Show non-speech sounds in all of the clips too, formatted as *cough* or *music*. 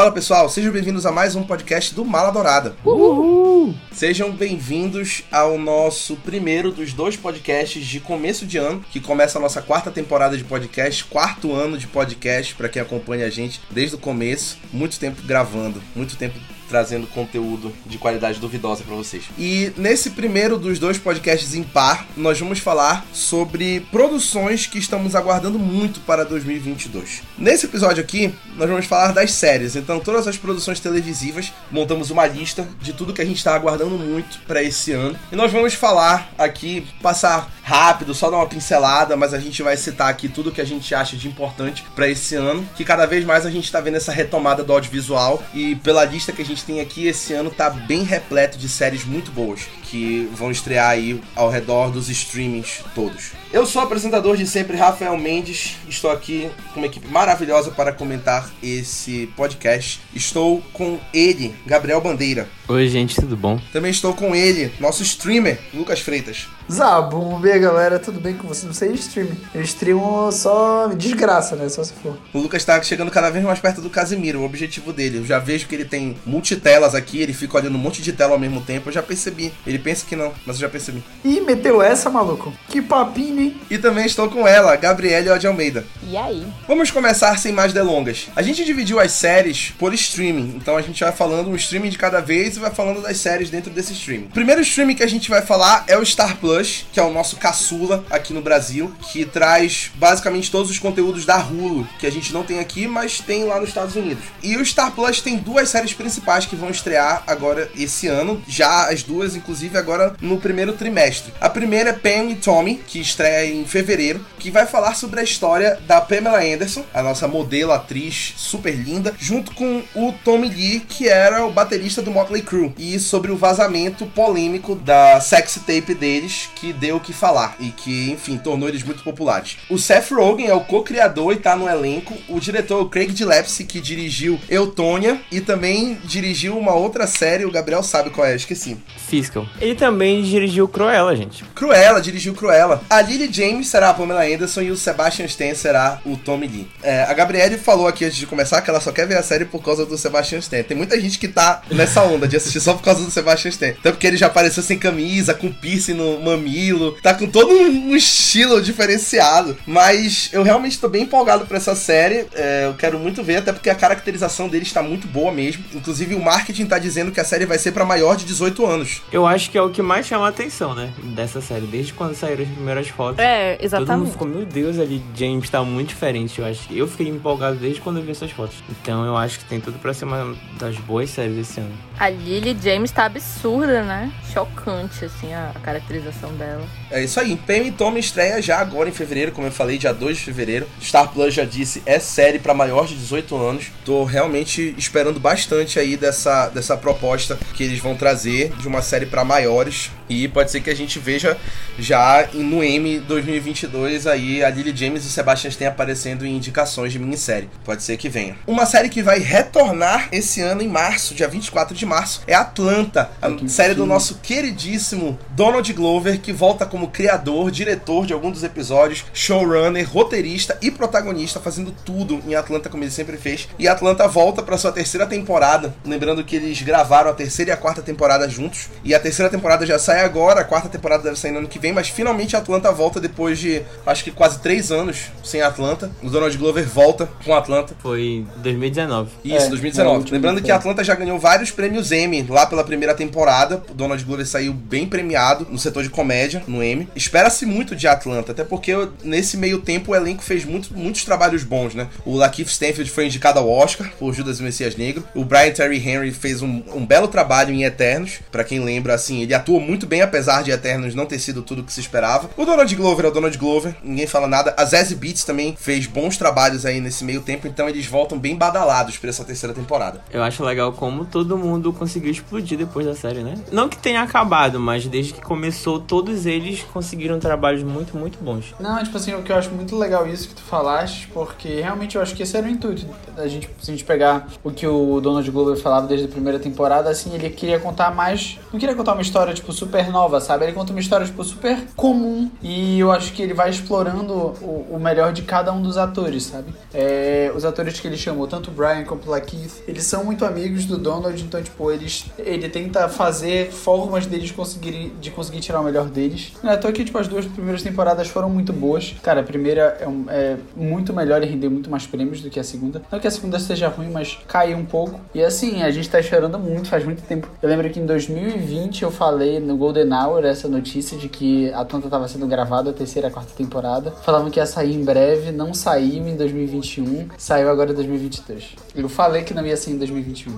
Fala pessoal, sejam bem-vindos a mais um podcast do Mala Dourada. Uhul. Sejam bem-vindos ao nosso primeiro dos dois podcasts de começo de ano, que começa a nossa quarta temporada de podcast, quarto ano de podcast para quem acompanha a gente desde o começo. Muito tempo gravando, muito tempo trazendo conteúdo de qualidade duvidosa para vocês. E nesse primeiro dos dois podcasts em par, nós vamos falar sobre produções que estamos aguardando muito para 2022. Nesse episódio aqui, nós vamos falar das séries. Então, todas as produções televisivas, montamos uma lista de tudo que a gente está aguardando muito para esse ano. E nós vamos falar aqui, passar rápido, só dar uma pincelada, mas a gente vai citar aqui tudo que a gente acha de importante para esse ano, que cada vez mais a gente está vendo essa retomada do audiovisual e pela lista que a gente gente tem aqui esse ano tá bem repleto de séries muito boas que vão estrear aí ao redor dos streamings todos. Eu sou o apresentador de sempre, Rafael Mendes. Estou aqui com uma equipe maravilhosa para comentar esse podcast. Estou com ele, Gabriel Bandeira. Oi, gente, tudo bom? Também estou com ele, nosso streamer, Lucas Freitas. Zabum, bem galera, tudo bem com vocês? Não sei streaming. Eu streamo só desgraça, né? Só se for. O Lucas tá chegando cada vez mais perto do Casimiro, o objetivo dele. Eu já vejo que ele tem multitelas aqui, ele fica olhando um monte de tela ao mesmo tempo. Eu já percebi. Ele pensa que não, mas eu já percebi. Ih, meteu essa, maluco? Que papinho, hein? E também estou com ela, Gabriele de Almeida. E aí? Vamos começar sem mais delongas. A gente dividiu as séries por streaming, então a gente vai falando um streaming de cada vez vai falando das séries dentro desse streaming. O primeiro streaming que a gente vai falar é o Star Plus, que é o nosso caçula aqui no Brasil, que traz basicamente todos os conteúdos da Hulu, que a gente não tem aqui, mas tem lá nos Estados Unidos. E o Star Plus tem duas séries principais que vão estrear agora esse ano, já as duas, inclusive, agora no primeiro trimestre. A primeira é Pam e Tommy, que estreia em fevereiro, que vai falar sobre a história da Pamela Anderson, a nossa modelo, atriz super linda, junto com o Tommy Lee, que era o baterista do Motley Crue, e sobre o vazamento polêmico da sexy tape deles, que deu o que falar e que, enfim, tornou eles muito populares. O Seth Rogen é o co-criador e tá no elenco. O diretor é o Craig Gillespie, que dirigiu Eutônia e também dirigiu uma outra série, o Gabriel sabe qual é, esqueci. Fiscal. Ele também dirigiu Cruella, gente. Cruella, dirigiu Cruella. A Lily James será a Pamela Anderson e o Sebastian Stan será o Tommy Lee. É, a Gabriele falou aqui antes de começar que ela só quer ver a série por causa do Sebastian Stan. Tem muita gente que tá nessa onda de assistir só por causa do Sebastian Stan. Tanto que ele já apareceu sem camisa, com piercing no mamilo, tá com todo um estilo diferenciado. Mas eu realmente tô bem empolgado pra essa série. É, eu quero muito ver, até porque a caracterização dele está muito boa mesmo. Inclusive, o marketing tá dizendo que a série vai ser para maior de 18 anos. Eu acho que é o que mais chama a atenção, né? Dessa série. Desde quando saíram as primeiras fotos. É, exatamente. Todo mundo ficou, meu Deus, ali, James tá muito diferente. Eu acho que eu fiquei empolgado desde quando eu vi essas fotos. Então eu acho que tem tudo pra ser uma das boas séries desse ano. A Lily James tá absurda, né? Chocante, assim, a, a caracterização dela. É isso aí. Pam e Tommy estreia já agora em fevereiro, como eu falei, dia 2 de fevereiro. Star Plus já disse, é série para maior de 18 anos. Tô realmente esperando bastante aí dessa, dessa proposta que eles vão trazer de uma série para maiores. E pode ser que a gente veja já no M 2022 aí a Lily James e o Sebastian Stan aparecendo em indicações de minissérie. Pode ser que venha. Uma série que vai retornar esse ano em março, dia 24 de março, é Atlanta, a série do nosso queridíssimo Donald Glover, que volta como criador, diretor de algum dos episódios, showrunner, roteirista e protagonista, fazendo tudo em Atlanta como ele sempre fez. E Atlanta volta para sua terceira temporada, lembrando que eles gravaram a terceira e a quarta temporada juntos. E a terceira temporada já sai agora, a quarta temporada deve sair no ano que vem, mas finalmente Atlanta volta depois de acho que quase três anos sem Atlanta. O Donald Glover volta com Atlanta. Foi em 2019. Isso, É, é 2019. o último Lembrando que. Atlanta já ganhou vários prêmios Emmy lá pela primeira temporada. O Donald Glover saiu bem premiado no setor de comédia, no Emmy. Espera-se muito de Atlanta, até porque nesse meio tempo o elenco fez muito, muitos trabalhos bons, né? O Lakeith Stanfield foi indicado ao Oscar por Judas e Messias Negro. O Brian Terry Henry fez um, um belo trabalho em Eternos. Pra quem lembra, assim, ele atua muito bem, apesar de Eternos não ter sido tudo o que se esperava. O Donald Glover é o Donald Glover, ninguém fala nada. A Zazie Beats também fez bons trabalhos aí nesse meio tempo, então eles voltam bem badalados pra essa terceira temporada. Eu acho legal como todo mundo conseguiu explodir depois da série, né? Não que tenha acabado, mas desde que começou, todos eles conseguiram trabalhos muito, muito bons. Não, tipo assim, o que eu acho muito legal isso que tu falaste, porque realmente eu acho que esse era o intuito da gente, se a gente pegar o que o Donald Glover falava desde a primeira temporada, assim, ele queria contar mais, não queria contar uma história, tipo, super nova, sabe? Ele conta uma história, tipo, super comum. E eu acho que ele vai explorando o, o melhor de cada um dos atores, sabe? É, os atores que ele chamou, tanto o Brian quanto o Lakeith, eles são muito amigos do Donald, então, tipo, eles, ele tenta fazer formas deles conseguirem, de conseguir tirar o melhor deles. Não é à toa que, tipo, as duas primeiras temporadas foram muito boas. Cara, a primeira é, um- é muito melhor e rendeu muito mais prêmios do que a segunda. Não que a segunda seja ruim, mas caiu um pouco. E assim, a gente tá esperando muito, faz muito tempo. Eu lembro que em 2020 eu falei no Golden Hour essa notícia de que a Atlanta tava sendo gravada a terceira a quarta temporada. Falavam que ia sair em breve, não saiu em 2021, saiu agora em 2022. Eu falei que não ia sair em 2021.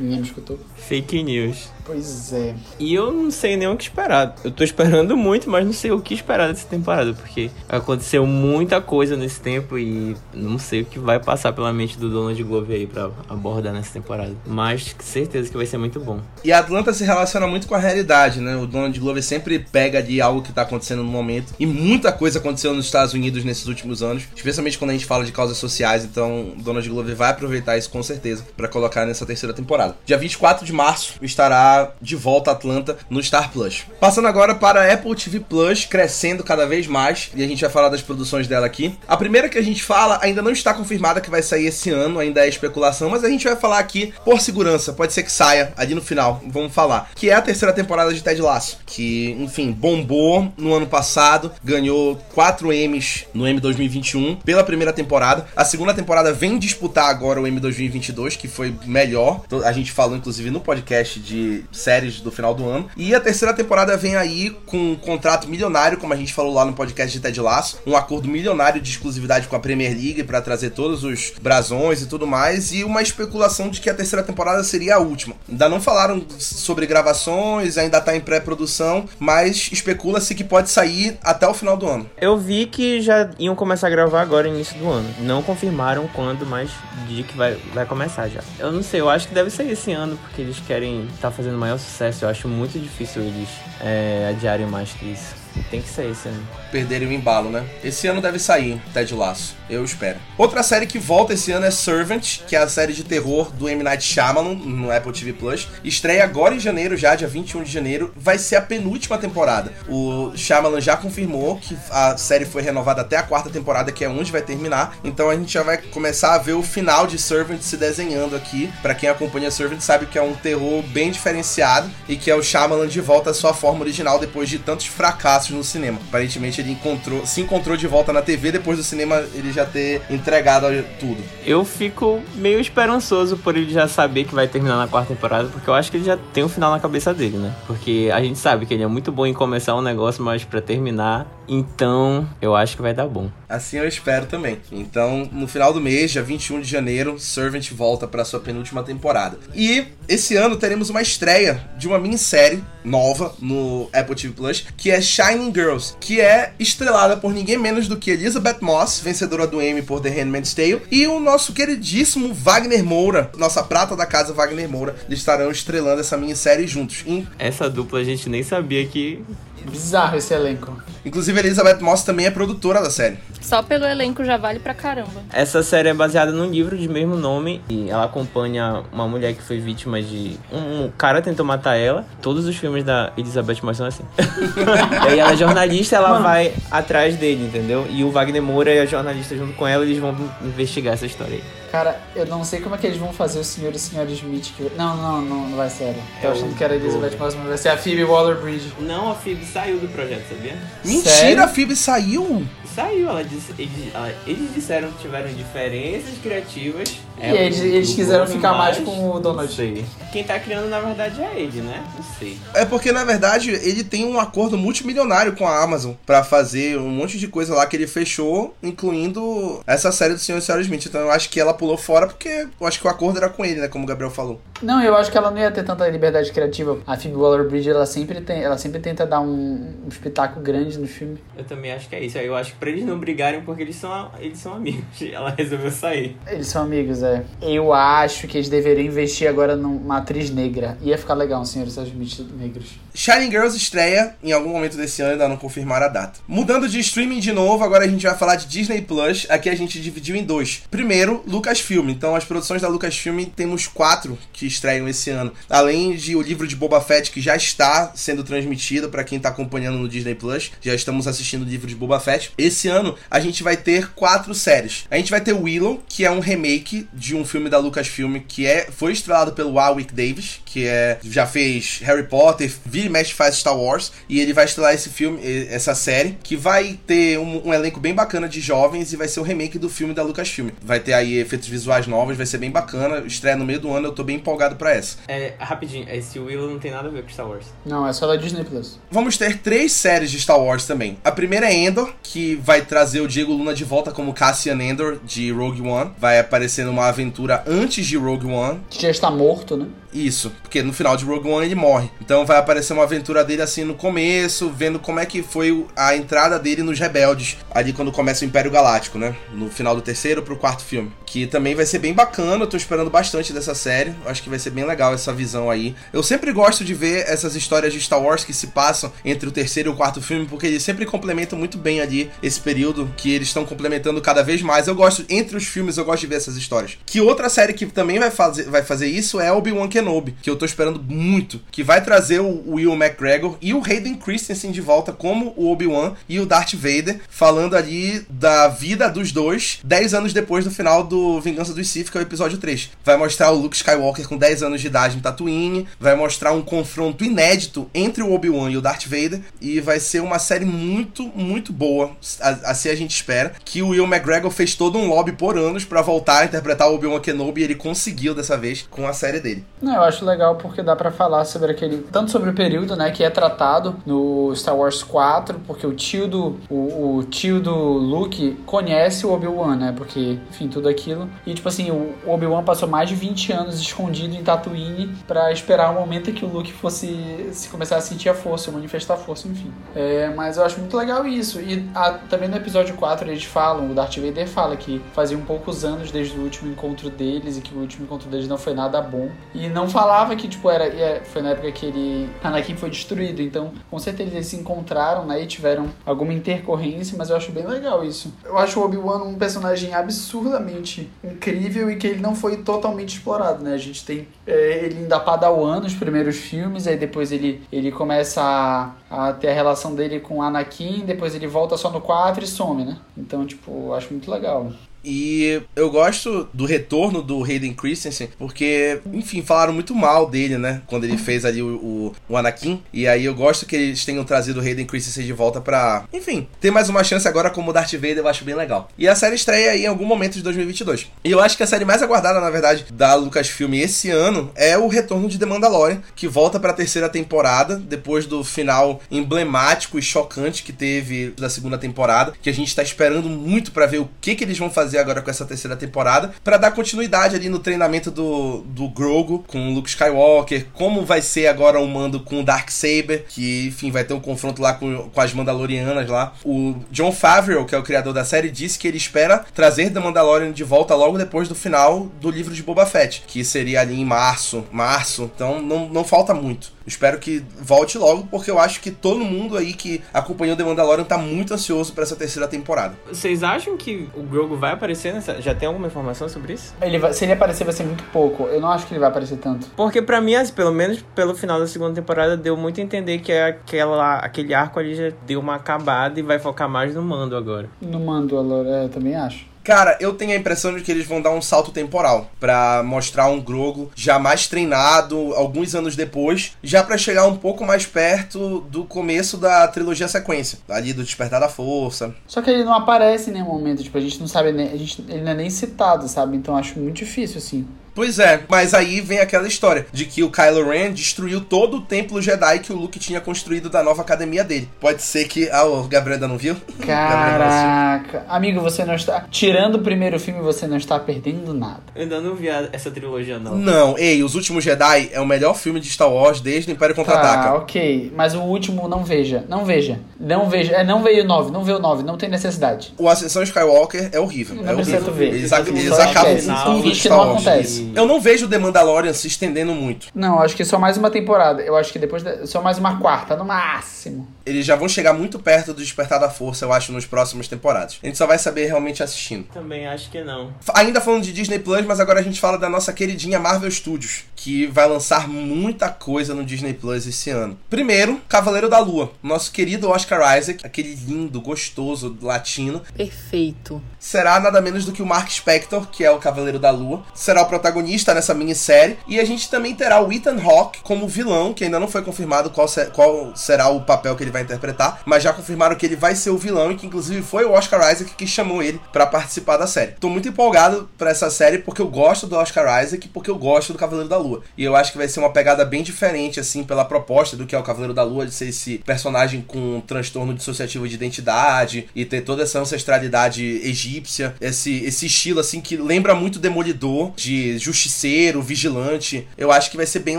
Ninguém me escutou? Fake news. Pois é. E eu não sei nem o que esperar. Eu tô esperando muito, mas não sei o que esperar dessa temporada, porque aconteceu muita coisa nesse tempo e não sei o que vai passar pela mente do Donald Glover aí pra abordar nessa temporada. Mas certeza que vai ser muito bom. E a Atlanta se relaciona muito com a realidade, né? O Donald Glover sempre pega de algo que tá acontecendo no momento. E muita coisa aconteceu nos Estados Unidos nesses últimos anos, especialmente quando a gente fala de causas sociais. Então, o Donald Glover vai aproveitar isso com certeza pra colocar nessa terceira temporada. Dia 24 de março estará de volta a Atlanta no Star Plus. Passando agora para a Apple TV Plus, crescendo cada vez mais, e a gente vai falar das produções dela aqui. A primeira que a gente fala ainda não está confirmada que vai sair esse ano, ainda é especulação, mas a gente vai falar aqui por segurança, pode ser que saia ali no final, vamos falar. Que é a terceira temporada de Ted Lasso, que, enfim, bombou no ano passado, ganhou 4 M's no M 2021 pela primeira temporada. A segunda temporada vem disputar agora o M 2022, que foi melhor. A gente falou inclusive no podcast de séries do final do ano. E a terceira temporada vem aí com um contrato milionário, como a gente falou lá no podcast de Ted Lasso, um acordo milionário de exclusividade com a Premier League para trazer todos os brasões e tudo mais, e uma especulação de que a terceira temporada seria a última. Ainda não falaram sobre gravações, ainda tá em pré-produção, mas especula-se que pode sair até o final do ano. Eu vi que já iam começar a gravar agora início do ano. Não confirmaram quando, mas de que vai, vai começar já. Eu não sei, eu acho que deve ser esse ano, porque eles querem estar fazendo maior sucesso. Eu acho muito difícil eles é, adiarem mais que isso. Tem que ser esse ano. perderem o embalo, né? Esse ano deve sair Ted Lasso, eu espero. Outra série que volta esse ano é Servant, que é a série de terror do M. Night Shyamalan no Apple TV Plus. Estreia agora em janeiro, já dia 21 de janeiro. Vai ser a penúltima temporada. O Shyamalan já confirmou que a série foi renovada até a quarta temporada, que é onde vai terminar. Então a gente já vai começar a ver o final de Servant se desenhando aqui. Pra quem acompanha Servant sabe que é um terror bem diferenciado e que é o Shyamalan de volta à sua forma original depois de tantos fracassos no cinema. Aparentemente ele encontrou, se encontrou de volta na TV depois do cinema ele já ter entregado tudo. Eu fico meio esperançoso por ele já saber que vai terminar na quarta temporada, porque eu acho que ele já tem um final na cabeça dele, né? Porque a gente sabe que ele é muito bom em começar um negócio, mas pra terminar, então eu acho que vai dar bom. Assim eu espero também. Então, no final do mês, dia 21 de janeiro, Servant volta para sua penúltima temporada. E esse ano teremos uma estreia de uma minissérie nova no Apple TV Plus, que é Shining Girls, que é estrelada por ninguém menos do que Elizabeth Moss, vencedora do Emmy por The Handmaid's Tale, e o nosso queridíssimo Wagner Moura, nossa prata da casa Wagner Moura, eles estarão estrelando essa minissérie juntos. Essa dupla a gente nem sabia que. Bizarro esse elenco. Inclusive, Elizabeth Moss também é produtora da série. Só pelo elenco já vale pra caramba. Essa série é baseada num livro de mesmo nome e ela acompanha uma mulher que foi vítima de. Um, cara tentou matar ela. Todos os filmes da Elizabeth Moss são assim. *laughs* e aí ela é jornalista, ela vai atrás dele, entendeu? E o Wagner Moura é jornalista junto com ela, eles vão investigar essa história aí. Cara, eu não sei como é que eles vão fazer o senhor e a senhora Smith. Que... Não, não, não, não vai ser ela. Tô É achando o- que era a Elizabeth Moss, mas vai ser a Phoebe Waller-Bridge. Não, a Phoebe saiu do projeto, sabia? Mentira, Sério? a Phoebe saiu! Saiu, ela disse, eles, ela- eles disseram que tiveram diferenças criativas. E eles- eles do quiseram ficar mais mas com o Donald. Sei. Quem tá criando, na verdade, é ele, né? Não sei. É porque, na verdade, ele tem um acordo multimilionário com a Amazon pra fazer um monte de coisa lá que ele fechou, incluindo essa série do Senhor e Senhora Smith. Então eu acho que ela pulou fora porque eu acho que o acordo era com ele, né? Como o Gabriel falou. Não, eu acho que ela não ia ter tanta liberdade criativa. A Phoebe Waller-Bridge, ela sempre tem, ela sempre tenta dar um, um espetáculo grande no filme. Eu também acho que é isso. Eu acho que pra eles não brigarem, porque eles são, eles são amigos. *laughs* Ela resolveu sair. Eles são amigos, é. Eu acho que eles deveriam investir agora numa atriz negra. Ia ficar legal um senhor seus Smith negros. Shining Girls estreia em algum momento desse ano, ainda não confirmaram a data. Mudando de streaming de novo, agora a gente vai falar de Disney Plus. Aqui a gente dividiu em dois. Primeiro, Lucasfilm. Então, as produções da Lucasfilm temos quatro que estreiam esse ano. Além de o livro de Boba Fett, que já está sendo transmitido para quem tá acompanhando no Disney Plus. Já estamos assistindo o livro de Boba Fett. Esse ano a gente vai ter quatro séries. A gente vai ter Willow, que é um remake de um filme da Lucasfilm que é, foi estrelado pelo Warwick Davis, que é, já fez Harry Potter, vira e mexe faz Star Wars. E ele vai estrelar esse filme, essa série, que vai ter um, um elenco bem bacana de jovens e vai ser o remake do filme da Lucasfilm. Vai ter aí efeitos visuais novos, vai ser bem bacana. Estreia no meio do ano, eu tô bem empolgado para essa. É, rapidinho, esse Willow não tem nada a ver com Star Wars. Não, é só da Disney Plus. Vamos ter três séries de Star Wars também. A primeira é Endor, que vai trazer o Diego Luna de volta como Cassian Endor de Rogue One. Vai aparecer numa aventura antes de Rogue One. Que já está morto, né? Isso, porque no final de Rogue One ele morre. Então vai aparecer uma aventura dele assim no começo, vendo como é que foi a entrada dele nos rebeldes, ali quando começa o Império Galáctico, né? No final do terceiro pro quarto filme. Que também vai ser bem bacana, eu tô esperando bastante dessa série. Acho que vai ser bem legal essa visão aí. Eu sempre gosto de ver essas histórias de Star Wars que se passam entre o terceiro e o quarto filme, porque eles sempre complementam muito bem ali esse período que eles estão complementando cada vez mais. Eu gosto, entre os filmes, eu gosto de ver essas histórias. Que outra série que também vai fazer, vai fazer isso é Obi-Wan Kenobi, que eu tô esperando muito, que vai trazer o Will McGregor e o Hayden Christensen de volta como o Obi-Wan e o Darth Vader, falando ali da vida dos dois 10 anos depois do final do Vingança dos Sith, que é o episódio 3. Vai mostrar o Luke Skywalker com 10 anos de idade em Tatooine, vai mostrar um confronto inédito entre o Obi-Wan e o Darth Vader, e vai ser uma série muito, muito boa, assim a gente espera, que o Will McGregor fez todo um lobby por anos para voltar a interpretar o Obi-Wan Kenobi e ele conseguiu dessa vez com a série dele. Não, eu acho legal porque dá para falar sobre aquele, tanto sobre o período, né, que é tratado no Star Wars 4, porque o tio do o, o tio do Luke conhece o Obi-Wan, né? Porque, enfim, tudo aquilo. E tipo assim, o Obi-Wan passou mais de 20 anos escondido em Tatooine para esperar o momento que o Luke fosse se começar a sentir a força, manifestar a força, enfim. É, mas eu acho muito legal isso. E a, também no episódio 4 eles falam, o Darth Vader fala que fazia um poucos anos desde o último encontro deles e que o último encontro deles não foi nada bom. E não falava que, tipo, era. Foi na época que ele. Anakin foi destruído. Então, com certeza eles se encontraram, né? E tiveram alguma intercorrência, mas eu acho bem legal isso. Eu acho o Obi-Wan um personagem absurdamente incrível e que ele não foi totalmente explorado, né? A gente tem é, ele ainda Padawan nos primeiros filmes, aí depois ele, ele começa a, a ter a relação dele com Anakin, depois ele volta só no 4 e some, né? Então, tipo, acho muito legal. E eu gosto do retorno do Hayden Christensen, porque, enfim, falaram muito mal dele, né? Quando ele fez ali o, o, o Anakin. E aí eu gosto que eles tenham trazido o Hayden Christensen de volta pra, enfim, ter mais uma chance agora como Darth Vader, eu acho bem legal. E a série estreia aí em algum momento de 2022. E eu acho que a série mais aguardada, na verdade, da Lucasfilm esse ano é o retorno de The Mandalorian, que volta pra terceira temporada, depois do final emblemático e chocante que teve da segunda temporada, que a gente tá esperando muito para ver o que, que eles vão fazer fazer agora com essa terceira temporada, para dar continuidade ali no treinamento do, do Grogu com o Luke Skywalker, como vai ser agora o mando com o Dark Saber, que enfim vai ter um confronto lá com, com as Mandalorianas lá. O John Favreau, que é o criador da série, disse que ele espera trazer The Mandalorian de volta logo depois do final do livro de Boba Fett, que seria ali em março, março. Então não, não falta muito. Espero que volte logo, porque eu acho que todo mundo aí que acompanhou The Mandalorian tá muito ansioso para essa terceira temporada. Vocês acham que o Grogu vai aparecer nessa? Já tem alguma informação sobre isso? Ele vai... Se ele aparecer, vai ser muito pouco. Eu não acho que ele vai aparecer tanto. Porque para mim, assim, pelo menos pelo final da segunda temporada, deu muito a entender que aquela, aquele arco ali já deu uma acabada e vai focar mais no mando agora. No mando, é, eu também acho. Cara, eu tenho a impressão de que eles vão dar um salto temporal para mostrar um Grogu já mais treinado alguns anos depois, já para chegar um pouco mais perto do começo da trilogia sequência, ali do Despertar da Força. Só que ele não aparece em nenhum momento, tipo, a gente não sabe a gente, ele não é nem citado, sabe? Então acho muito difícil assim. Pois é, mas aí vem aquela história de que o Kylo Ren destruiu todo o templo Jedi que o Luke tinha construído da nova academia dele. Pode ser que. Ah, o Gabriel ainda não viu? *laughs* Caraca. Amigo, você não está. Tirando o primeiro filme, você não está perdendo nada. Eu ainda não vi essa trilogia, não. Não, ei, Os Últimos Jedi é o melhor filme de Star Wars desde o Império Contra-Ataca. Ah, ok. Mas o último, não veja. Não veja. Não veja. É, não veio o 9, não veio o 9, não tem necessidade. O Ascensão Skywalker é horrível. Não é horrível. Ver. Eles, eles acabam com tudo Star Wars. Não acontece. Eu não vejo The Mandalorian se estendendo muito. Não, acho que só mais uma temporada. Eu acho que depois. De... Só mais uma quarta, no máximo. Eles já vão chegar muito perto do Despertar da Força, eu acho, nos próximos temporadas. A gente só vai saber realmente assistindo. Também acho que não. Ainda falando de Disney Plus, mas agora a gente fala da nossa queridinha Marvel Studios, que vai lançar muita coisa no Disney Plus esse ano. Primeiro, Cavaleiro da Lua, nosso querido Oscar Isaac, aquele lindo, gostoso latino, Perfeito. será nada menos do que o Mark Spector, que é o Cavaleiro da Lua, será o protagonista nessa minissérie, e a gente também terá o Ethan Hawke como vilão, que ainda não foi confirmado qual, se- qual será o papel que ele vai interpretar, mas já confirmaram que ele vai ser o vilão e que inclusive foi o Oscar Isaac que chamou ele pra participar da série. Tô muito empolgado pra essa série porque eu gosto do Oscar Isaac e porque eu gosto do Cavaleiro da Lua. E eu acho que vai ser uma pegada bem diferente assim pela proposta do que é o Cavaleiro da Lua de ser esse personagem com um transtorno dissociativo de identidade e ter toda essa ancestralidade egípcia, esse esse estilo assim que lembra muito Demolidor, de justiceiro, vigilante. Eu acho que vai ser bem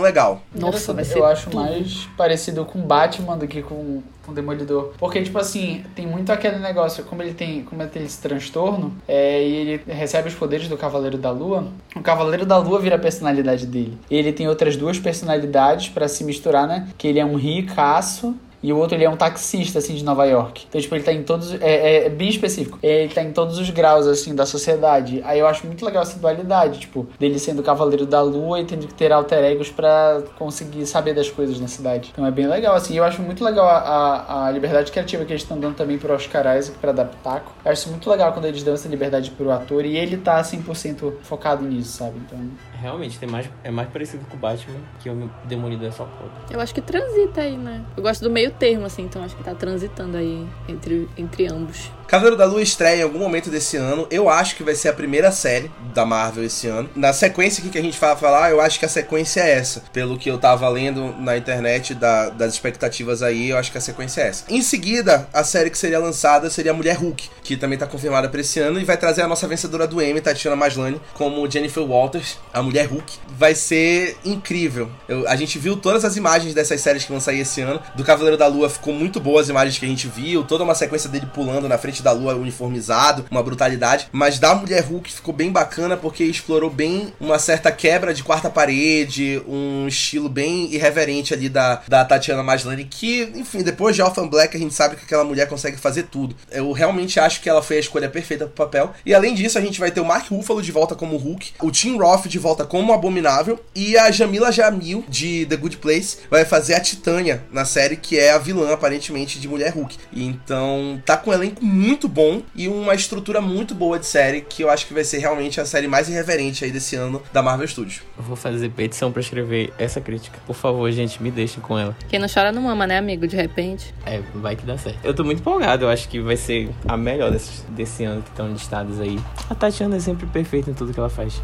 legal. Nossa, vai ser Eu acho tudo. mais parecido com Batman do que com, com Demolidor. Porque, tipo assim, tem muito aquele negócio, como ele tem, como ele tem esse transtorno, é, e ele recebe os poderes do Cavaleiro da Lua, o Cavaleiro da Lua vira a personalidade dele. Ele tem outras duas personalidades pra se misturar, né? Que ele é um ricaço. E o outro ele é um taxista, assim, de Nova York. Então, tipo, ele tá em todos. É, é- é bem específico. Ele tá em todos os graus, assim, da sociedade. Aí eu acho muito legal essa dualidade, tipo, dele sendo cavaleiro da lua e tendo que ter alter egos pra conseguir saber das coisas na cidade. Então é bem legal, assim. Eu acho muito legal a, a, a liberdade criativa que eles estão dando também pro Oscar Isaac pra pitaco. Eu acho muito legal quando eles dão essa liberdade pro ator e ele tá 100% focado nisso, sabe? Então. Realmente, tem mais, é mais parecido com o Batman que o Demolidor é só foda. Eu acho que transita aí, né? Eu gosto do meio termo, assim, então acho que tá transitando aí entre, entre ambos. Cavaleiro da Lua estreia em algum momento desse ano. Eu acho que vai ser a primeira série da Marvel esse ano. Na sequência aqui que a gente vai falar, eu acho que a sequência é essa. Pelo que eu tava lendo na internet da- das expectativas aí, eu acho que a sequência é essa. Em seguida, a série que seria lançada seria Mulher Hulk, que também tá confirmada pra esse ano e vai trazer a nossa vencedora do Emmy, Tatiana Maslany, como Jennifer Walters, a Mulher Hulk. Vai ser incrível. Eu- a gente viu todas as imagens dessas séries que vão sair esse ano. Do Cavaleiro da Lua ficou muito boa as imagens que a gente viu, toda uma sequência dele pulando na frente da lua uniformizado, uma brutalidade. Mas da Mulher Hulk ficou bem bacana porque explorou bem uma certa quebra de quarta parede, um estilo bem irreverente ali da, da Tatiana Maslany, que, enfim, depois de Orphan Black a gente sabe que aquela mulher consegue fazer tudo. Eu realmente acho que ela foi a escolha perfeita pro papel. E além disso, a gente vai ter o Mark Ruffalo de volta como Hulk, o Tim Roth de volta como Abominável e a Jamila Jamil de The Good Place vai fazer a Titânia na série, que é a vilã aparentemente de Mulher Hulk. Então, tá com um elenco muito bom e uma estrutura muito boa de série, que eu acho que vai ser realmente a série mais irreverente aí desse ano da Marvel Studios. Eu vou fazer petição pra escrever essa crítica. Por favor, gente, me deixem com ela. Quem não chora não mama, né, amigo? De repente. É, vai que dá certo. Eu tô muito empolgado, eu acho que vai ser a melhor desses, desse ano que estão listados aí. A Tatiana é sempre perfeita em tudo que ela faz.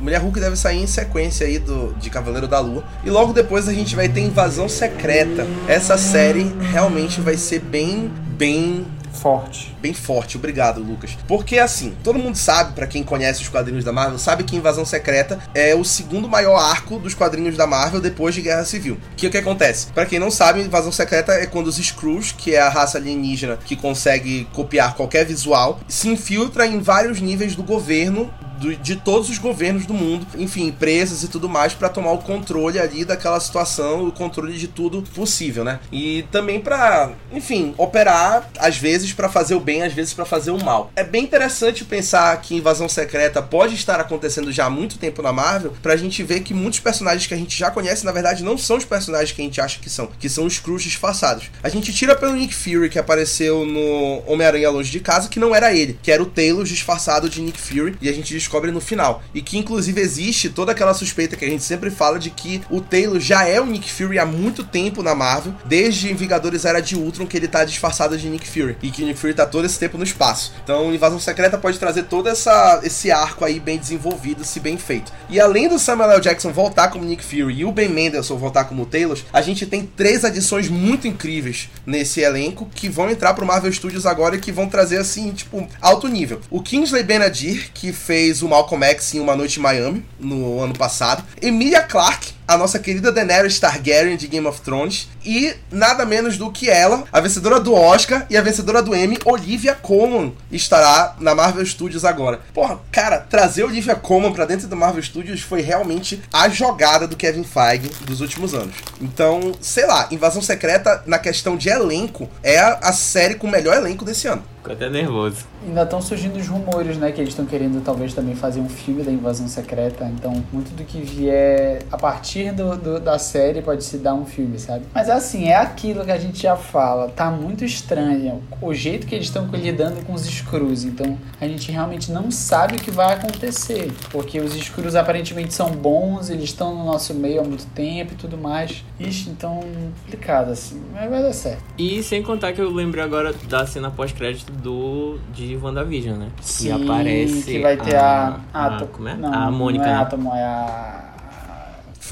Mulher Hulk deve sair em sequência aí do, de Cavaleiro da Lua. E logo depois a gente vai ter Invasão Secreta. Essa série realmente vai ser bem, bem Forte. bem forte. Obrigado, Lucas. Porque assim, todo mundo sabe, pra quem conhece os quadrinhos da Marvel, sabe que Invasão Secreta é o segundo maior arco dos quadrinhos da Marvel depois de Guerra Civil. Que o que acontece? Pra quem não sabe, Invasão Secreta é quando os Skrulls, que é a raça alienígena que consegue copiar qualquer visual, se infiltra em vários níveis do governo do- de todos os governos do mundo, enfim, empresas e tudo mais, pra tomar o controle ali daquela situação, o controle de tudo possível, né? E também pra, enfim, operar às vezes pra fazer o bem, às vezes pra fazer o mal. É bem interessante pensar que Invasão Secreta pode estar acontecendo já há muito tempo na Marvel, pra gente ver que muitos personagens que a gente já conhece, na verdade, não são os personagens que a gente acha que são, que são os Skrulls disfarçados. A gente tira pelo Nick Fury, que apareceu no Homem-Aranha Longe de Casa, que não era ele, que era o Taylor disfarçado de Nick Fury, e a gente descobre no final. E que, inclusive, existe toda aquela suspeita que a gente sempre fala de que o Taylor já é o Nick Fury há muito tempo na Marvel, desde Vingadores Era de Ultron, que ele tá disfarçado de Nick Fury, e que o Nick Fury tá todo esse tempo no espaço. Então, Invasão Secreta pode trazer todo essa, esse arco aí bem desenvolvido, se bem feito. E além do Samuel L. Jackson voltar como Nick Fury e o Ben Mendelsohn voltar como Taylor, a gente tem três adições muito incríveis nesse elenco que vão entrar pro Marvel Studios agora e que vão trazer, assim, tipo, alto nível. O Kingsley Benadir, que fez o Malcolm X em Uma Noite em Miami, no ano passado. Emilia Clarke, a nossa querida Daenerys Targaryen de Game of Thrones e nada menos do que ela, a vencedora do Oscar e a vencedora do Emmy, Olivia Colman, estará na Marvel Studios agora. Porra, cara, trazer Olivia Colman pra dentro da Marvel Studios foi realmente a jogada do Kevin Feige dos últimos anos. Então, sei lá, Invasão Secreta na questão de elenco é a, a série com o melhor elenco desse ano. Ficou até nervoso. Ainda estão surgindo os rumores, né? Que eles estão querendo talvez também fazer um filme da invasão secreta. Então, muito do que vier a partir do, do- da série pode se dar um filme, sabe? Mas assim, é aquilo que a gente já fala. Tá muito estranho o jeito que eles estão lidando com os Screws. Então, a gente realmente não sabe o que vai acontecer. Porque os Screws aparentemente são bons, eles estão no nosso meio há muito tempo e tudo mais. Ixi, então, complicado assim. Mas vai dar certo. E sem contar que eu lembrei agora da cena pós-crédito do de WandaVision, né? Sim, que aparece. que vai ter a. a, Atom- como é? Não, a Mônica. Não é né? Atom, é a.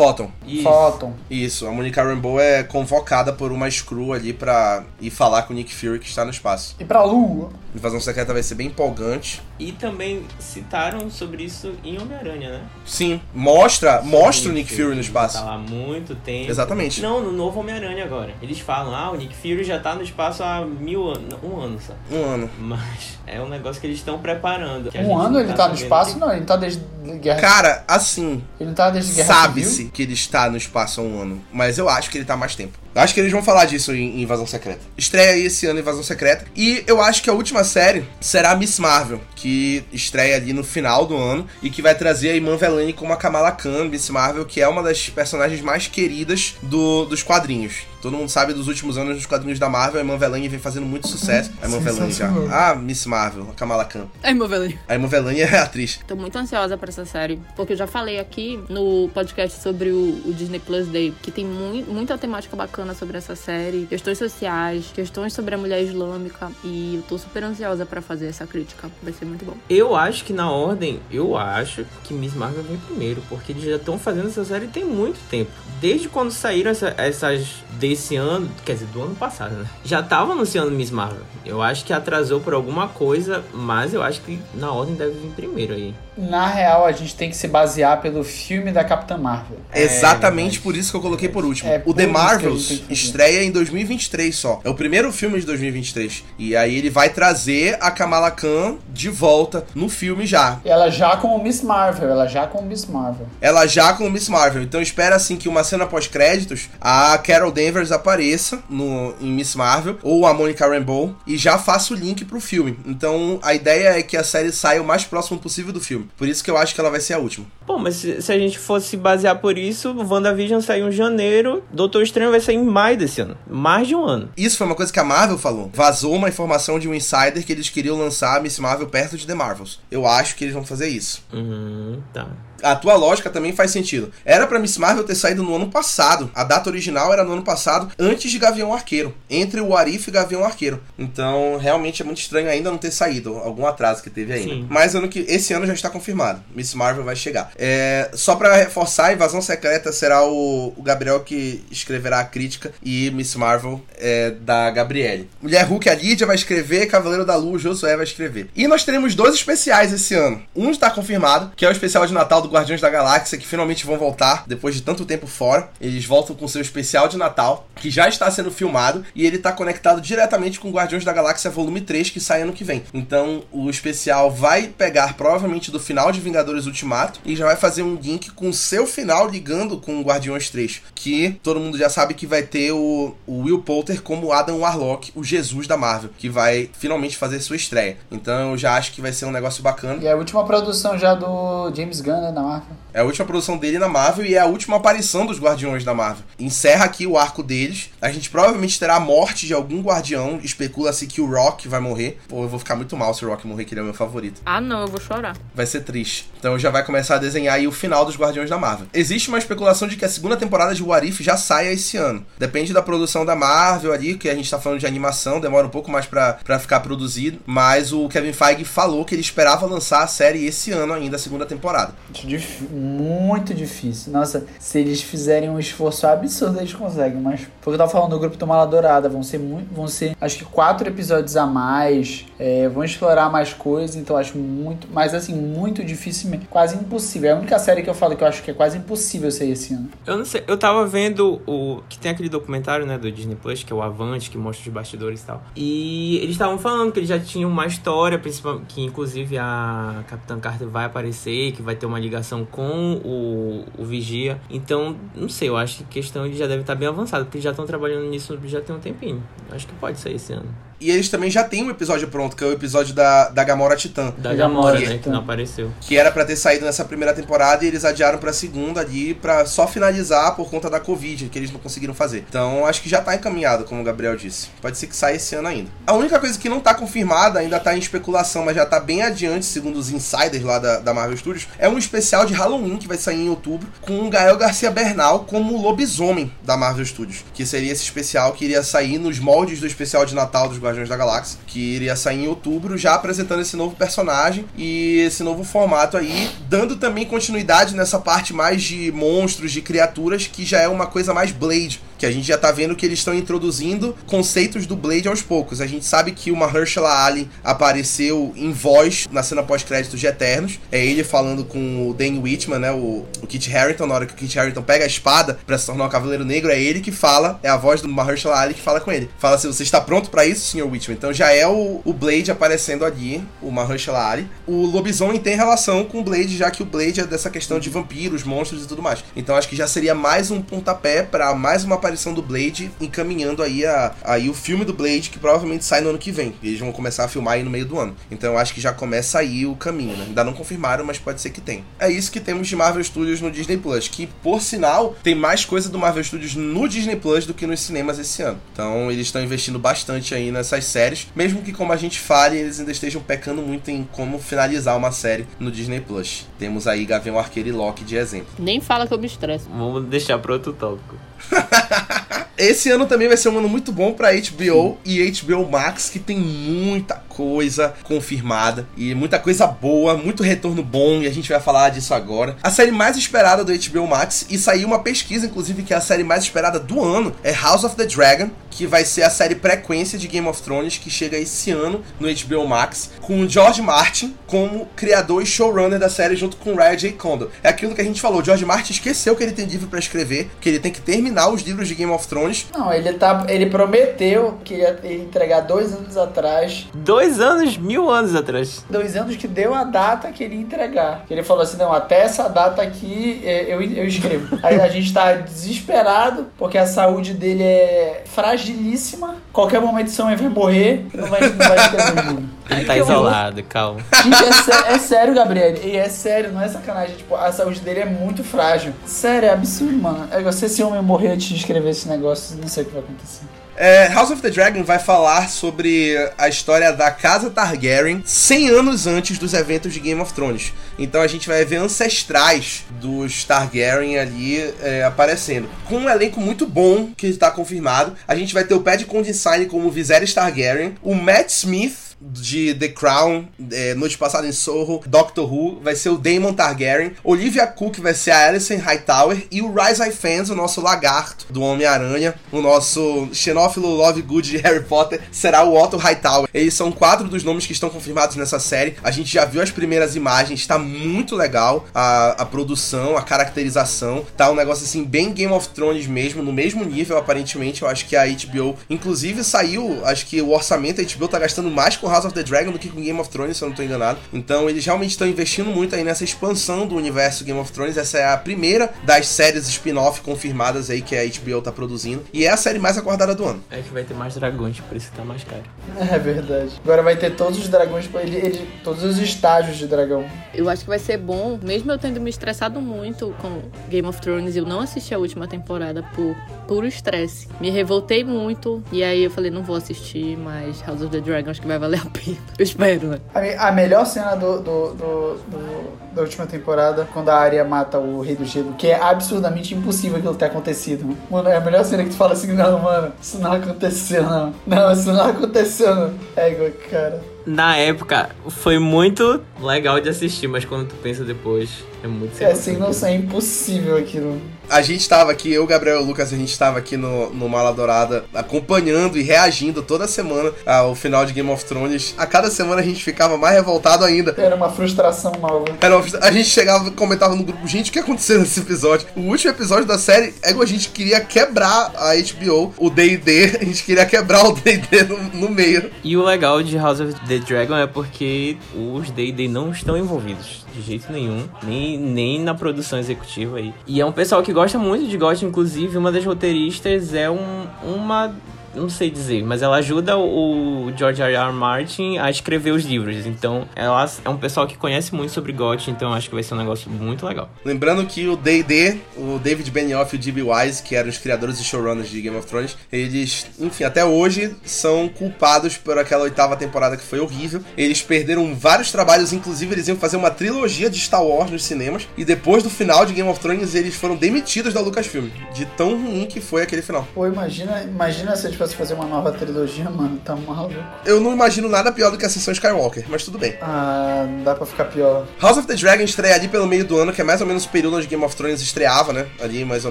Photon. Isso. Photon. Isso, a Monica Rambeau é convocada por uma Screw ali pra ir falar com o Nick Fury que está no espaço. E pra Lua. Invasão Secreta vai ser bem empolgante. E também citaram sobre isso em Homem-Aranha, né? Sim, mostra, mostra o Nick sim, Fury no Tá espaço. lá há muito tempo. Exatamente. Não, no novo Homem-Aranha agora. Eles falam, ah, o Nick Fury já tá no espaço há mil anos. Um ano só. Um ano. Mas é um negócio que eles estão preparando. a Um ano ele tá no sabendo espaço? que- Não, ele tá desde Guerra Cara, assim, Ele tá desde Guerra sabe-se que ele está no espaço há um ano, mas eu acho que ele tá há mais tempo. Acho que eles vão falar disso em Invasão Secreta. Estreia esse ano Invasão Secreta. E eu acho que a última série será Miss Marvel, que estreia ali no final do ano e que vai trazer a Iman Velani como a Kamala Khan, Miss Marvel, que é uma das personagens mais queridas do- dos quadrinhos. Todo mundo sabe dos últimos anos dos quadrinhos da Marvel, a Iman Velani vem fazendo muito sucesso. A Iman Velani já. Ah, Miss Marvel, a Kamala Khan. Ai, meu velho. A Iman Velani é a atriz. Tô muito ansiosa pra essa série, porque eu já falei aqui no podcast sobre o, o Disney Plus Day, que tem mui- muita temática bacana sobre essa série, questões sociais, questões sobre a mulher islâmica, e eu tô super ansiosa pra fazer essa crítica. Vai ser muito bom. Eu acho que na ordem, eu acho que Miss Marvel vem primeiro, porque eles já estão fazendo essa série tem muito tempo. Desde quando saíram essa- essas desse ano, quer dizer, do ano passado, né? Já tava anunciando Miss Marvel. Eu acho que atrasou por alguma coisa, mas eu acho que na ordem deve vir primeiro aí. Na real, a gente tem que se basear pelo filme da Capitã Marvel. Exatamente mas- por isso que eu coloquei por último. É o The Marvels estreia em 2023 só. É o primeiro filme de 2023. E aí ele vai trazer a Kamala Khan de volta no filme já. Ela já como Miss Marvel, ela já como Miss Marvel. Ela já com Miss Marvel. Então espera assim que uma cena pós-créditos a Carol Apareça no, em Miss Marvel ou a Monica Rambeau e já faça o link pro filme. Então a ideia é que a série saia o mais próximo possível do filme. Por isso que eu acho que ela vai ser a última. Bom, mas se, se a gente fosse basear por isso, WandaVision saiu em janeiro, Doutor Estranho vai sair em maio desse ano. Mais de um ano. Isso foi uma coisa que a Marvel falou. Vazou uma informação de um insider que eles queriam lançar a Miss Marvel perto de The Marvels. Eu acho que eles vão fazer isso. Uhum, tá. A tua lógica também faz sentido. Era pra Miss Marvel ter saído no ano passado. A data original era no ano passado, antes de Gavião Arqueiro. Entre o Arif e Gavião Arqueiro. Então, realmente é muito estranho ainda não ter saído. Algum atraso que teve ainda. Sim. Mas ano que, esse ano já está confirmado. Miss Marvel vai chegar. É, só pra reforçar, a Invasão Secreta será o, o Gabriel que escreverá a crítica. E Miss Marvel é da Gabriele. Mulher Hulk, a Lídia vai escrever. Cavaleiro da Lua, o Josué vai escrever. E nós teremos dois especiais esse ano. Um está confirmado, que é o especial de Natal do Guardiões da Galáxia, que finalmente vão voltar depois de tanto tempo fora. Eles voltam com seu especial de Natal, que já está sendo filmado, e ele está conectado diretamente com Guardiões da Galáxia Volume 3, que sai ano que vem. Então, o especial vai pegar provavelmente do final de Vingadores Ultimato e já vai fazer um link com seu final ligando com Guardiões 3, que todo mundo já sabe que vai ter o, o Will Poulter como Adam Warlock, o Jesus da Marvel, que vai finalmente fazer sua estreia. Então, eu já acho que vai ser um negócio bacana. E a última produção já do James Gunn, né, na Marvel. É a última produção dele na Marvel e é a última aparição dos Guardiões da Marvel. Encerra aqui o arco deles. A gente provavelmente terá a morte de algum guardião. Especula-se que o Rock vai morrer. Pô, eu vou ficar muito mal se o Rock morrer, que ele é o meu favorito. Ah, não, eu vou chorar. Vai ser triste. Então já vai começar a desenhar aí o final dos Guardiões da Marvel. Existe uma especulação de que a segunda temporada de What If já saia esse ano. Depende da produção da Marvel ali, que a gente tá falando de animação, demora um pouco mais pra pra ficar produzido. Mas o Kevin Feige falou que ele esperava lançar a série esse ano ainda, a segunda temporada. Dif- muito difícil. Nossa, se eles fizerem um esforço absurdo, eles conseguem. Mas foi o que eu tava falando do grupo do Mala Dourada. Vão ser muito. Vão ser acho que quatro episódios a mais. é, vão explorar mais coisas. Então acho muito. Mas assim, muito difícil. Quase impossível impossível. É a única série que eu falo que eu acho que é quase impossível ser esse ano. Eu não sei, eu tava vendo o. que tem aquele documentário, né, do Disney Plus, que é o Avante, que mostra os bastidores e tal. E eles estavam falando que eles já tinham uma história, principal, que inclusive a Capitã Carter vai aparecer, que vai ter uma ligação com o, o Vigia. Então, não sei, eu acho que questão ele já deve estar bem avançada, porque já estão trabalhando nisso já tem um tempinho. Acho que pode sair esse ano. E eles também já têm um episódio pronto, que é o episódio da, da Gamora Titã. Da Gamora, Gamora, né, que não apareceu. Que era pra ter saído nessa primeira temporada e eles adiaram pra segunda ali pra só finalizar por conta da Covid, que eles não conseguiram fazer. Então acho que já tá encaminhado, como o Gabriel disse. Pode ser que saia esse ano ainda. A única coisa que não tá confirmada, ainda tá em especulação, mas já tá bem adiante, segundo os insiders lá da, da Marvel Studios, é um especial de Halloween que vai sair em outubro com o Gael Garcia Bernal como lobisomem da Marvel Studios. Que seria esse especial que iria sair nos moldes do especial de Natal dos Guardiões da Galáxia que iria sair em outubro, já apresentando esse novo personagem e esse novo formato aí, dando também continuidade nessa parte mais de monstros, de criaturas, que já é uma coisa mais Blade que a gente já tá vendo que eles estão introduzindo conceitos do Blade aos poucos. A gente sabe que o Mahershala Ali apareceu em voz na cena pós-créditos de Eternos. É ele falando com o Danny Whitman, né, o, o Kit Harington, na hora que o Kit Harington pega a espada para se tornar um Cavaleiro Negro, é ele que fala, é a voz do Mahershala Ali que fala com ele. Fala assim, você está pronto para isso, Sr. Whitman? Então já é o, o Blade aparecendo ali, o Mahershala Ali. O lobisomem tem relação com o Blade, já que o Blade é dessa questão de vampiros, monstros e tudo mais. Então acho que já seria mais um pontapé para mais uma aparição do Blade, encaminhando aí, a, aí o filme do Blade, que provavelmente sai no ano que vem. Eles vão começar a filmar aí no meio do ano. Então eu acho que já começa aí o caminho, né? Ainda não confirmaram, mas pode ser que tem. É isso que temos de Marvel Studios no Disney Plus, que por sinal tem mais coisa do Marvel Studios no Disney Plus do que nos cinemas esse ano. Então eles estão investindo bastante aí nessas séries, mesmo que como a gente fale, eles ainda estejam pecando muito em como finalizar uma série no Disney Plus. Temos aí Gavião Arqueiro e Loki de exemplo. Nem fala que eu me estresso. Vamos deixar para outro tópico. *laughs* Esse ano também vai ser um ano muito bom pra HBO e HBO Max, que tem muita coisa confirmada e muita coisa boa, muito retorno bom, e a gente vai falar disso agora. A série mais esperada do HBO Max, e saiu uma pesquisa, inclusive, que é a série mais esperada do ano, é House of the Dragon, que vai ser a série frequência de Game of Thrones, que chega esse ano no HBO Max, com o George Martin como criador e showrunner da série, junto com o Ryan J. Condon. É aquilo que a gente falou, o George Martin esqueceu que ele tem livro para escrever, que ele tem que terminar os livros de Game of Thrones. Não, ele, tá, ele prometeu que ia entregar dois anos atrás. Dois anos, mil anos atrás. Dois anos que deu a data que ele ia entregar. Ele falou assim: não, até essa data aqui eu, eu escrevo. *laughs* Aí a gente tá desesperado, porque a saúde dele é fragilíssima. Qualquer momento esse homem vai morrer não vai, não vai escrever Ele tá isolado, calma. Gente, é, sé é, sério, Gabriel. E é sério, não é sacanagem. Tipo, a saúde dele é muito frágil. Sério, é absurdo, mano. É, se esse homem morrer antes de escrever esse negócio, não sei o que vai acontecer. É, House of the Dragon vai falar sobre a história da Casa Targaryen 100 anos antes dos eventos de Game of Thrones. Então a gente vai ver ancestrais dos Targaryen ali é, aparecendo. Com um elenco muito bom que está confirmado. A gente vai ter o Paddy Considine como Viserys Targaryen, o Matt Smith de The Crown, é, noite passada em Sorro, Doctor Who, vai ser o Damon Targaryen, Olivia Cook vai ser a Alison Hightower e o Rise Fans, o nosso lagarto do Homem-Aranha, o nosso xenófilo Love Good de Harry Potter, será o Otto Hightower. Eles são quatro dos nomes que estão confirmados nessa série. A gente já viu as primeiras imagens, está muito legal a, a produção, a caracterização, tá um negócio assim bem Game of Thrones mesmo, no mesmo nível aparentemente. Eu acho que a HBO, inclusive saiu, acho que o orçamento a HBO tá gastando mais com House of the Dragon do que com Game of Thrones, se eu não tô enganado. Então eles realmente estão investindo muito aí nessa expansão do universo Game of Thrones. Essa é a primeira das séries spin-off confirmadas aí que a HBO tá produzindo. E é a série mais aguardada do ano. É que vai ter mais dragões, por isso que tá mais caro. É verdade. Agora vai ter todos os dragões, ele, ele, todos os estágios de dragão. Eu acho que vai ser bom, mesmo eu tendo me estressado muito com Game of Thrones, eu não assisti a última temporada por puro estresse. Me revoltei muito e aí eu falei, não vou assistir, mas House of the Dragon acho que vai valer a pena. Eu espero, né? A, a melhor cena do, do, do, do, da última temporada, quando a Arya mata o Rei do Gelo, que é absurdamente impossível aquilo ter acontecido. Mano, é a melhor cena que tu fala assim, não, mano, isso não aconteceu, não. Não, isso não aconteceu, não. É igual, cara. Na época, foi muito legal de assistir, mas quando tu pensa depois, é muito É sem noção, é impossível aquilo. A gente tava aqui, eu, Gabriel e o Lucas, a gente tava aqui no, no Mala Dourada acompanhando e reagindo toda semana ao final de Game of Thrones. A cada semana a gente ficava mais revoltado ainda. Era uma frustração nova. Era uma frustra- a gente chegava e comentava no grupo, gente, o que aconteceu nesse episódio? O último episódio da série é que a gente queria quebrar a HBO, o D&D, a gente queria quebrar o D&D no, no meio. E o legal de House of the Dragon é porque os D&D não estão envolvidos de jeito nenhum, nem, nem na produção executiva aí. E é um pessoal que gosta muito de GOT, inclusive uma das roteiristas é um, uma... Não sei dizer, mas ela ajuda o George R. R. Martin a escrever os livros. Então, ela é um pessoal que conhece muito sobre GOT, então acho que vai ser um negócio muito legal. Lembrando que o D&D, o David Benioff e o D.B. Wise, que eram os criadores e showrunners de Game of Thrones, eles, enfim, até hoje são culpados por aquela oitava temporada que foi horrível. Eles perderam vários trabalhos, inclusive eles iam fazer uma trilogia de Star Wars nos cinemas, e depois do final de Game of Thrones eles foram demitidos da Lucasfilm, de tão ruim que foi aquele final. Pô, imagina, imagina se eles fossem fazer uma nova trilogia, mano. Tá maluco. Eu não imagino nada pior do que a sessão Skywalker, mas tudo bem. Ah, não dá pra ficar pior. House of the Dragon estreia ali pelo meio do ano, que é mais ou menos o período onde Game of Thrones estreava, né? Ali, mais ou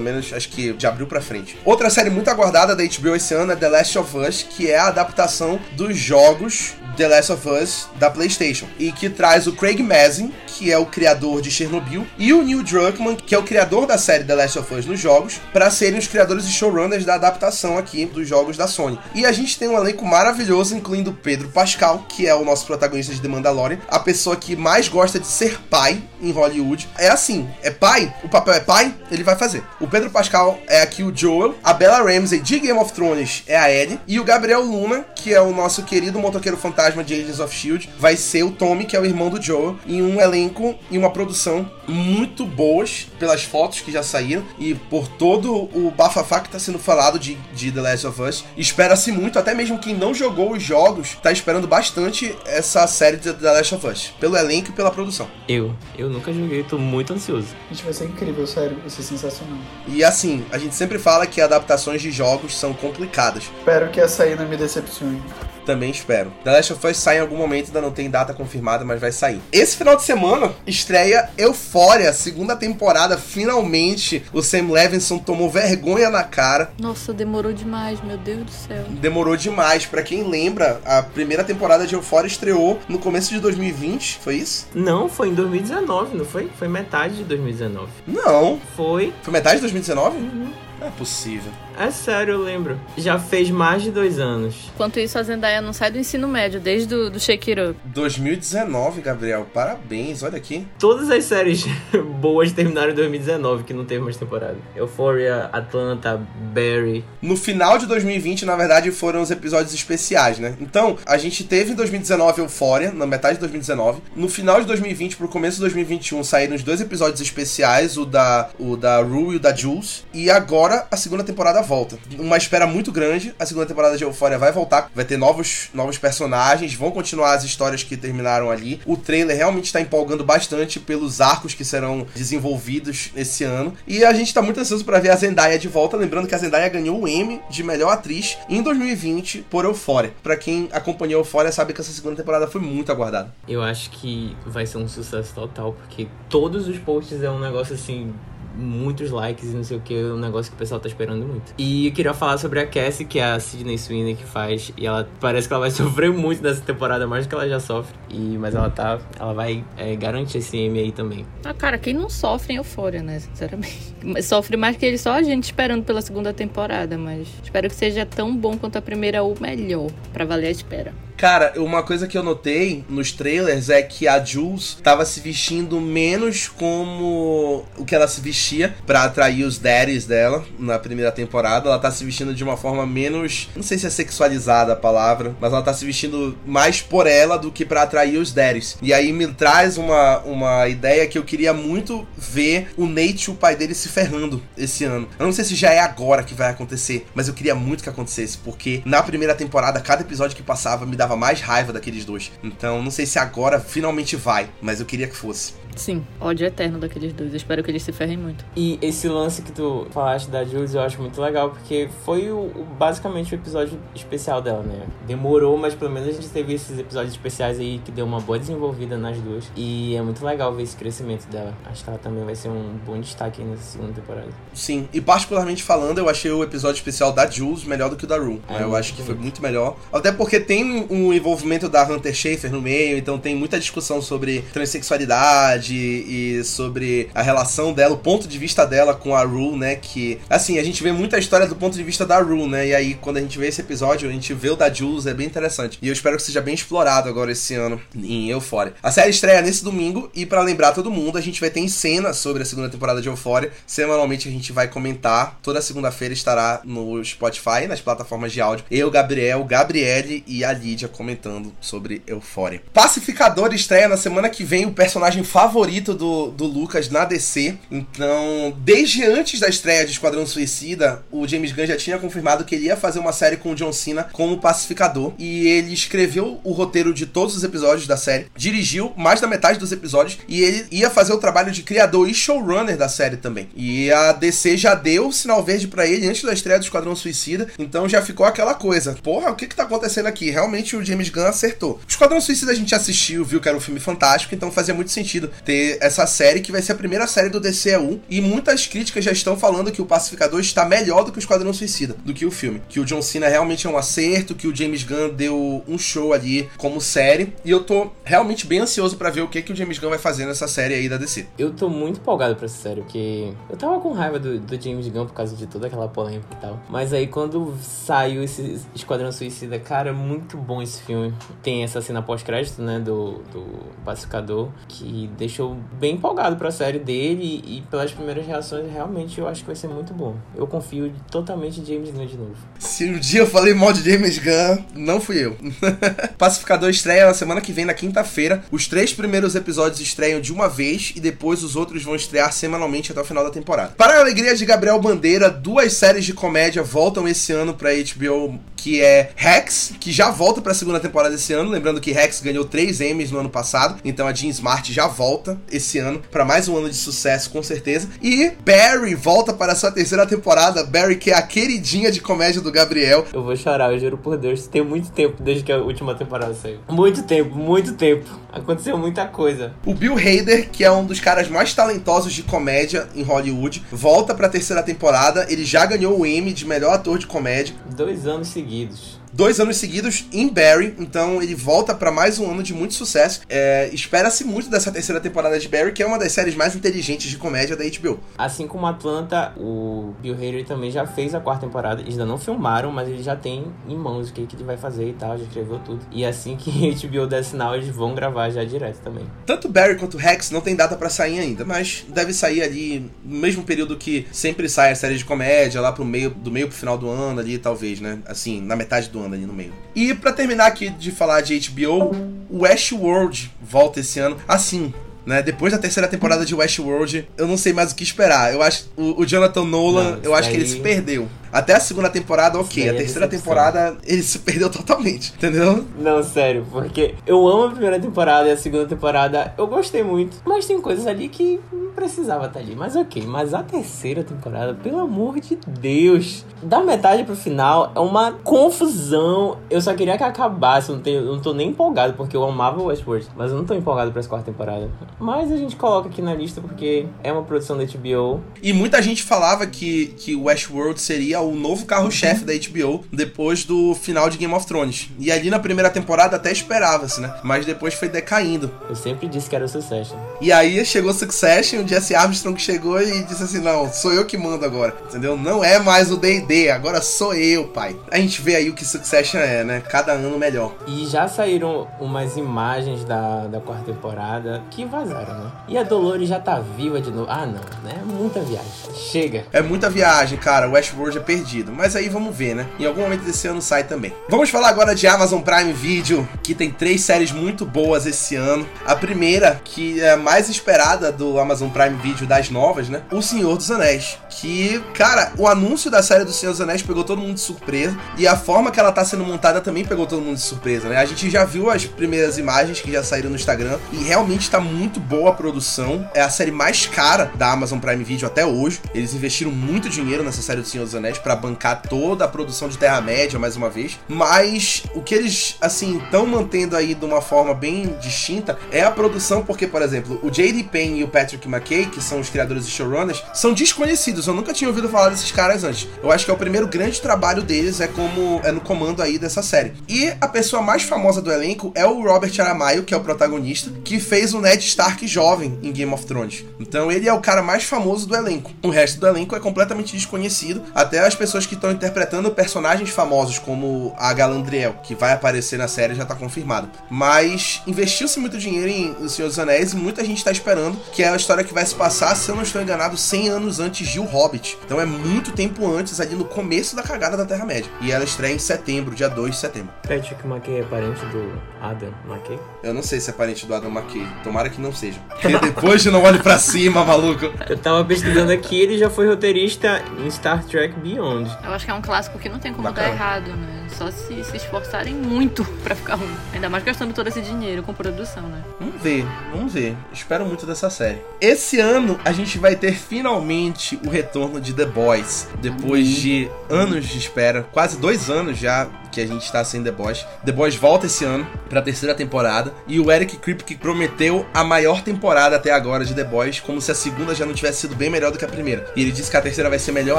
menos, acho que de abril pra frente. Outra série muito aguardada da HBO esse ano é The Last of Us, que é a adaptação dos jogos The Last of Us da PlayStation. E que traz o Craig Mazin, que é o criador de Chernobyl, e o Neil Druckmann, que é o criador da série The Last of Us nos jogos, para serem os criadores e showrunners da adaptação aqui dos jogos da Sony. E a gente tem um elenco maravilhoso, incluindo Pedro Pascal, que é o nosso protagonista de The Mandalorian, a pessoa que mais gosta de ser pai em Hollywood. É assim, é pai, o papel é pai, ele vai fazer. O Pedro Pascal é aqui o Joel, a Bella Ramsey de Game of Thrones é a Ellie, e o Gabriel Luna, que é o nosso querido motoqueiro fantasma de Agents of S.H.I.E.L.D., vai ser o Tommy, que é o irmão do Joel, em um elenco e uma produção muito boas, pelas fotos que já saíram, e por todo o bafafá que tá sendo falado de, de The Last of Us. Espera-se muito, até mesmo quem não jogou os jogos, tá esperando bastante essa série de The Last of Us, pelo elenco e pela produção. Eu, eu nunca joguei, tô muito ansioso. Gente, vai ser incrível, sério. Vai ser sensacional. E assim, a gente sempre fala que adaptações de jogos são complicadas. Espero que essa aí não me decepcione. Também espero. The Last of Us sai em algum momento, ainda não tem data confirmada, mas vai sair. Esse final de semana estreia Euphoria, segunda temporada. Finalmente, o Sam Levinson tomou vergonha na cara. Nossa, demorou demais, meu Deus do céu. Demorou demais. Pra quem lembra, a primeira temporada de Euphoria estreou no começo de 2020, foi isso? Não, foi em 2019, não foi? Foi metade de 2019. Não. Foi. Foi metade de 2019? Não é possível. É sério, eu lembro. Já fez mais de dois anos. Enquanto isso, a Zendaya não sai do ensino médio, desde do, do Shake It Up. 2019, Gabriel. Parabéns, olha aqui. Todas as séries *laughs* boas terminaram em 2019, que não teve mais temporada. Euphoria, Atlanta, Barry. No final de 2020, na verdade, foram os episódios especiais, né? Então, a gente teve em 2019 Euphoria, na metade de 2019. No final de 2020 pro começo de 2021 saíram os dois episódios especiais, o da, o da Rue e o da Jules. E agora a segunda temporada volta. Uma espera muito grande. A segunda temporada de Euphoria vai voltar, vai ter novos, novos personagens, vão continuar as histórias que terminaram ali. O trailer realmente está empolgando bastante pelos arcos que serão desenvolvidos esse ano. E a gente tá muito ansioso para ver a Zendaya de volta. Lembrando que a Zendaya ganhou o Emmy de melhor atriz em 2020 por Euphoria. Pra quem acompanhou Euphoria sabe que essa segunda temporada foi muito aguardada. Eu acho que vai ser um sucesso total, porque todos os posts é um negócio assim. Muitos likes e não sei o que, é um negócio que o pessoal tá esperando muito. E eu queria falar sobre a Cassie, que é a Sidney Sweeney que faz. E ela parece que ela vai *laughs* sofrer muito nessa temporada, mais do que ela já sofre. E, mas ela tá. Ela vai é, garantir esse M aí também. Ah, cara, quem não sofre em Eufória, né? Sinceramente. Sofre mais que ele, só a gente esperando pela segunda temporada, mas espero que seja tão bom quanto a primeira ou melhor, pra valer a espera. Cara, uma coisa que eu notei nos trailers é que a Jules tava se vestindo menos como o que ela se vestia pra atrair os daddies dela na primeira temporada. Ela tá se vestindo de uma forma menos. Não sei se é sexualizada a palavra, mas ela tá se vestindo mais por ela do que pra atrair os daddies. E aí me traz uma, uma ideia que eu queria muito ver o Nate o pai dele se ferrando esse ano. Eu não sei se já é agora que vai acontecer, mas eu queria muito que acontecesse, porque na primeira temporada, cada episódio que passava me dava dava mais raiva daqueles dois. Então, não sei se agora finalmente vai, mas eu queria que fosse. Sim, ódio eterno daqueles dois. Eu espero que eles se ferrem muito. E esse lance que tu falaste da Jules eu acho muito legal, porque foi o, o- basicamente o episódio especial dela, né? Demorou, mas pelo menos a gente teve esses episódios especiais aí que deu uma boa desenvolvida nas duas. E é muito legal ver esse crescimento dela. Acho que ela também vai ser um bom destaque aí nessa segunda temporada. Sim, e particularmente falando, eu achei o episódio especial da Jules melhor do que o da Rue. É, eu acho que foi muito melhor. Até porque tem um, um envolvimento da Hunter Schafer no meio, então tem muita discussão sobre transexualidade e sobre a relação dela, o ponto de vista dela com a Rue, né? Que, assim, a gente vê muita história do ponto de vista da Rue, né? E aí, quando a gente vê esse episódio, a gente vê o da Jules, é bem interessante. E eu espero que seja bem explorado agora esse ano em Euphoria. A série estreia nesse domingo e pra lembrar todo mundo, a gente vai ter em cena sobre a segunda temporada de Euphoria. Semanalmente a gente vai comentar. Toda segunda-feira estará no Spotify, nas plataformas de áudio. Eu, Gabriel, Gabriele e a Lídia comentando sobre Euphoria. Pacificador estreia na semana que vem o personagem favorito do, do Lucas na DC. Então, desde antes da estreia de Esquadrão Suicida, o James Gunn já tinha confirmado que ele ia fazer uma série com o John Cena como pacificador. E ele escreveu o roteiro de todos os episódios da série, dirigiu mais da metade dos episódios e ele ia fazer o trabalho de criador e showrunner da série também. E a DC já deu o sinal verde pra ele antes da estreia do Esquadrão Suicida, então já ficou aquela coisa. Porra, o que que tá acontecendo aqui? Realmente o James Gunn acertou. Esquadrão Suicida a gente assistiu, viu que era um filme fantástico, então fazia muito sentido ter essa série que vai ser a primeira série do DCEU e muitas críticas já estão falando que o Pacificador está melhor do que o Esquadrão Suicida, do que o filme. Que o John Cena realmente é um acerto, que o James Gunn deu um show ali como série, e eu tô realmente bem ansioso pra ver o que que o James Gunn vai fazer nessa série aí da DC. Eu tô muito empolgado pra essa série, porque eu tava com raiva do, do James Gunn por causa de toda aquela polêmica e tal. Mas aí quando saiu esse Esquadrão Suicida, cara, muito bom esse filme. Tem essa cena pós-crédito, né, do, do Pacificador, que deixou bem empolgado pra série dele e pelas primeiras reações, realmente eu acho que vai ser muito bom. Eu confio totalmente em James Gunn de novo. Se um dia eu falei mal de James Gunn, não fui eu. *laughs* Pacificador estreia na semana que vem, na quinta-feira. Os três primeiros episódios estreiam de uma vez e depois os outros vão estrear semanalmente até o final da temporada. Para a alegria de Gabriel Bandeira, duas séries de comédia voltam esse ano pra HBO, que é Rex, que já volta pra segunda temporada esse ano. Lembrando que Rex ganhou três Emmys no ano passado, então a Jean Smart já volta esse ano pra mais um ano de sucesso, com certeza. E Barry volta para sua terceira temporada. Barry, que é a queridinha de comédia do Gabriel. Eu vou chorar, eu juro por Deus. Tem muito tempo desde que a última temporada saiu. Muito tempo, muito tempo. Aconteceu muita coisa. O Bill Hader, que é um dos caras mais talentosos de comédia em Hollywood, volta pra terceira temporada. Ele já ganhou o Emmy de melhor ator de comédia. Dois anos seguidos. Dois anos seguidos em Barry, então ele volta pra mais um ano de muito sucesso. É, Espera-se muito dessa terceira temporada de Barry, que é uma das séries mais inteligentes de comédia da HBO. Assim como Atlanta, o Bill Hader também já fez a quarta temporada. Eles ainda não filmaram, mas ele já tem em mãos o que, que ele vai fazer e tal, já escreveu tudo. E assim que *laughs* a HBO der sinal, eles vão gravar já direto também. Tanto Barry quanto Rex não tem data pra sair ainda, mas deve sair ali no mesmo período que sempre sai a série de comédia, lá pro meio, do meio pro final do ano ali, talvez, né? Assim, na metade do ali no meio. E pra terminar aqui de falar de HBO, Westworld volta esse ano. Assim, né? Depois da terceira temporada de Westworld, eu não sei mais o que esperar. Eu acho o, o Jonathan Nolan, Não, eu acho que ele se perdeu. Até a segunda temporada, ok. daí A é terceira temporada, ele se perdeu totalmente, entendeu? Não, sério, porque eu amo a primeira temporada e a segunda temporada eu gostei muito. Mas tem coisas ali que não precisava estar ali. Mas ok, mas a terceira temporada, pelo amor de Deus, da metade pro final é uma confusão. Eu só queria que acabasse, eu não, tenho, eu não tô nem empolgado, porque eu amava Westworld. Mas eu não tô empolgado pra essa quarta temporada. Mas a gente coloca aqui na lista porque é uma produção da HBO. E muita gente falava que, que Westworld seria o novo carro-chefe da HBO depois do final de Game of Thrones. E ali na primeira temporada até esperava-se, né? Mas depois foi decaindo. Eu sempre disse que era o Succession. E aí chegou Succession, o Jesse Armstrong chegou e disse assim: Não, sou eu que mando agora. Entendeu? Não é mais o DD, agora sou eu, pai. A gente vê aí o que Succession é, né? Cada ano melhor. E já saíram umas imagens da, da quarta temporada que vazaram, né? E a Dolores já tá viva de novo. Ah, não, né? Muita viagem. Chega. É muita viagem, cara. O Westworld é perdido. Mas aí vamos ver, né? Em algum momento desse ano sai também. Vamos falar agora de Amazon Prime Video, que tem três séries muito boas esse ano. A primeira, que é a mais esperada do Amazon Prime Video das novas, né? O Senhor dos Anéis. Que, cara, o anúncio da série do Senhor dos Anéis pegou todo mundo de surpresa. E a forma que ela tá sendo montada também pegou todo mundo de surpresa, né? A gente já viu as primeiras imagens que já saíram no Instagram. E realmente tá muito boa a produção. É a série mais cara da Amazon Prime Video até hoje. Eles investiram muito dinheiro nessa série do Senhor dos Anéis para bancar toda a produção de Terra-média, mais uma vez. Mas o que eles, assim, estão mantendo aí de uma forma bem distinta é a produção, porque, por exemplo, o J.D. Payne e o Patrick McKay, que são os criadores e showrunners, são desconhecidos. Eu nunca tinha ouvido falar desses caras antes. Eu acho que é o primeiro grande trabalho deles é como é no comando aí dessa série. E a pessoa mais famosa do elenco é o Robert Aramayo, que é o protagonista, que fez o Ned Stark jovem em Game of Thrones. Então ele é o cara mais famoso do elenco. O resto do elenco é completamente desconhecido, até as pessoas que estão interpretando personagens famosos como a Galandriel, que vai aparecer na série já tá confirmado. Mas investiu-se muito dinheiro em O Senhor dos Anéis e muita gente tá esperando que é a história que vai se passar, se eu não estou enganado, 100 anos antes de O Hobbit. Então é muito tempo antes, ali no começo da cagada da Terra-média. E ela estreia em setembro, dia 2 de setembro. Patrick McKay é parente do Adam McKay? Eu não sei se é parente do Adam McKay. Tomara que não seja. *laughs* Porque depois de Não Olhe Pra Cima, maluco. Eu tava pesquisando aqui, ele já foi roteirista em Star Trek Beyond. Eu acho que é um clássico que não tem como Bacana. dar errado, né? Só se se esforçarem muito *laughs* pra ficar ruim. Ainda mais gastando todo esse dinheiro com produção, né? Vamos ver, vamos ver. Espero muito dessa série. Esse ano a gente vai ter finalmente o retorno de The Boys. Depois de anos de espera, quase dois anos já que a gente tá sem The Boys. The Boys volta esse ano pra terceira temporada. E o Eric Kripke prometeu a maior temporada até agora de The Boys, como se a segunda já não tivesse sido bem melhor do que a primeira. E ele disse que a terceira vai ser melhor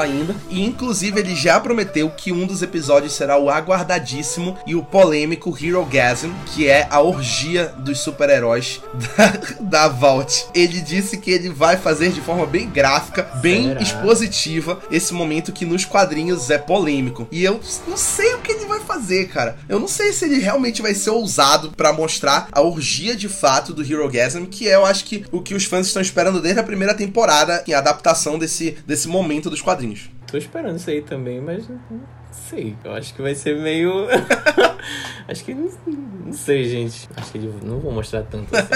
ainda. E inclusive ele já prometeu que um dos episódios será o aguardadíssimo e o polêmico Hero Gasm, que é a orgia dos super-heróis *laughs* da, da Vault. Ele disse que ele vai fazer de forma bem gráfica, bem Será? expositiva, esse momento que nos quadrinhos é polêmico. E eu não sei o que ele vai fazer, cara. Eu não sei se ele realmente vai ser ousado pra mostrar a orgia de fato do Hero Gasm, que é, eu acho que o que os fãs estão esperando desde a primeira temporada em adaptação desse, desse momento dos quadrinhos. Tô esperando isso aí também, mas sei. Eu acho que vai ser meio. *laughs* acho que. Não, sei, gente. Acho que não vão mostrar tanto assim.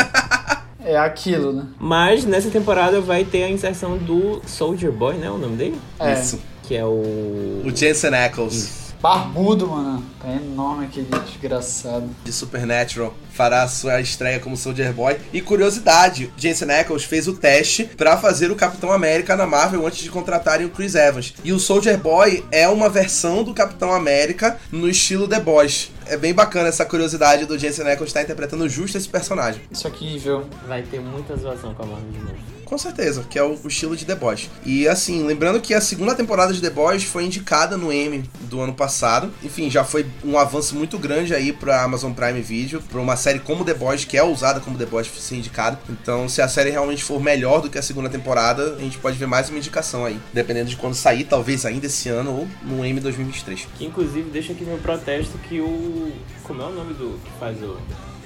É aquilo, né? Mas nessa temporada vai ter a inserção do Soldier Boy, né? O nome dele? É. Isso. Que é o. O Jensen Ackles. Isso. Barbudo, mano. Tá enorme aquele desgraçado. de Supernatural fará sua estreia como Soldier Boy. E curiosidade, Jensen Ackles fez o teste pra fazer o Capitão América na Marvel antes de contratarem o Chris Evans. E o Soldier Boy é uma versão do Capitão América no estilo The Boys. É bem bacana essa curiosidade do Jensen Ackles estar interpretando justo esse personagem. Isso aqui, viu? Vai ter muita zoação com a Marvel de novo. Com certeza, que é o, o estilo de The Boys. E assim, lembrando que a segunda temporada de The Boys foi indicada no Emmy do ano passado. Enfim, já foi um avanço muito grande aí pra Amazon Prime Video, pra uma série como The Boys, que é ousada como The Boys ser indicada. Então, se a série realmente for melhor do que a segunda temporada, a gente pode ver mais uma indicação aí. Dependendo de quando sair, talvez ainda esse ano ou no Emmy 2023. Que inclusive deixa aqui meu protesto que o. Como é o nome do que faz o.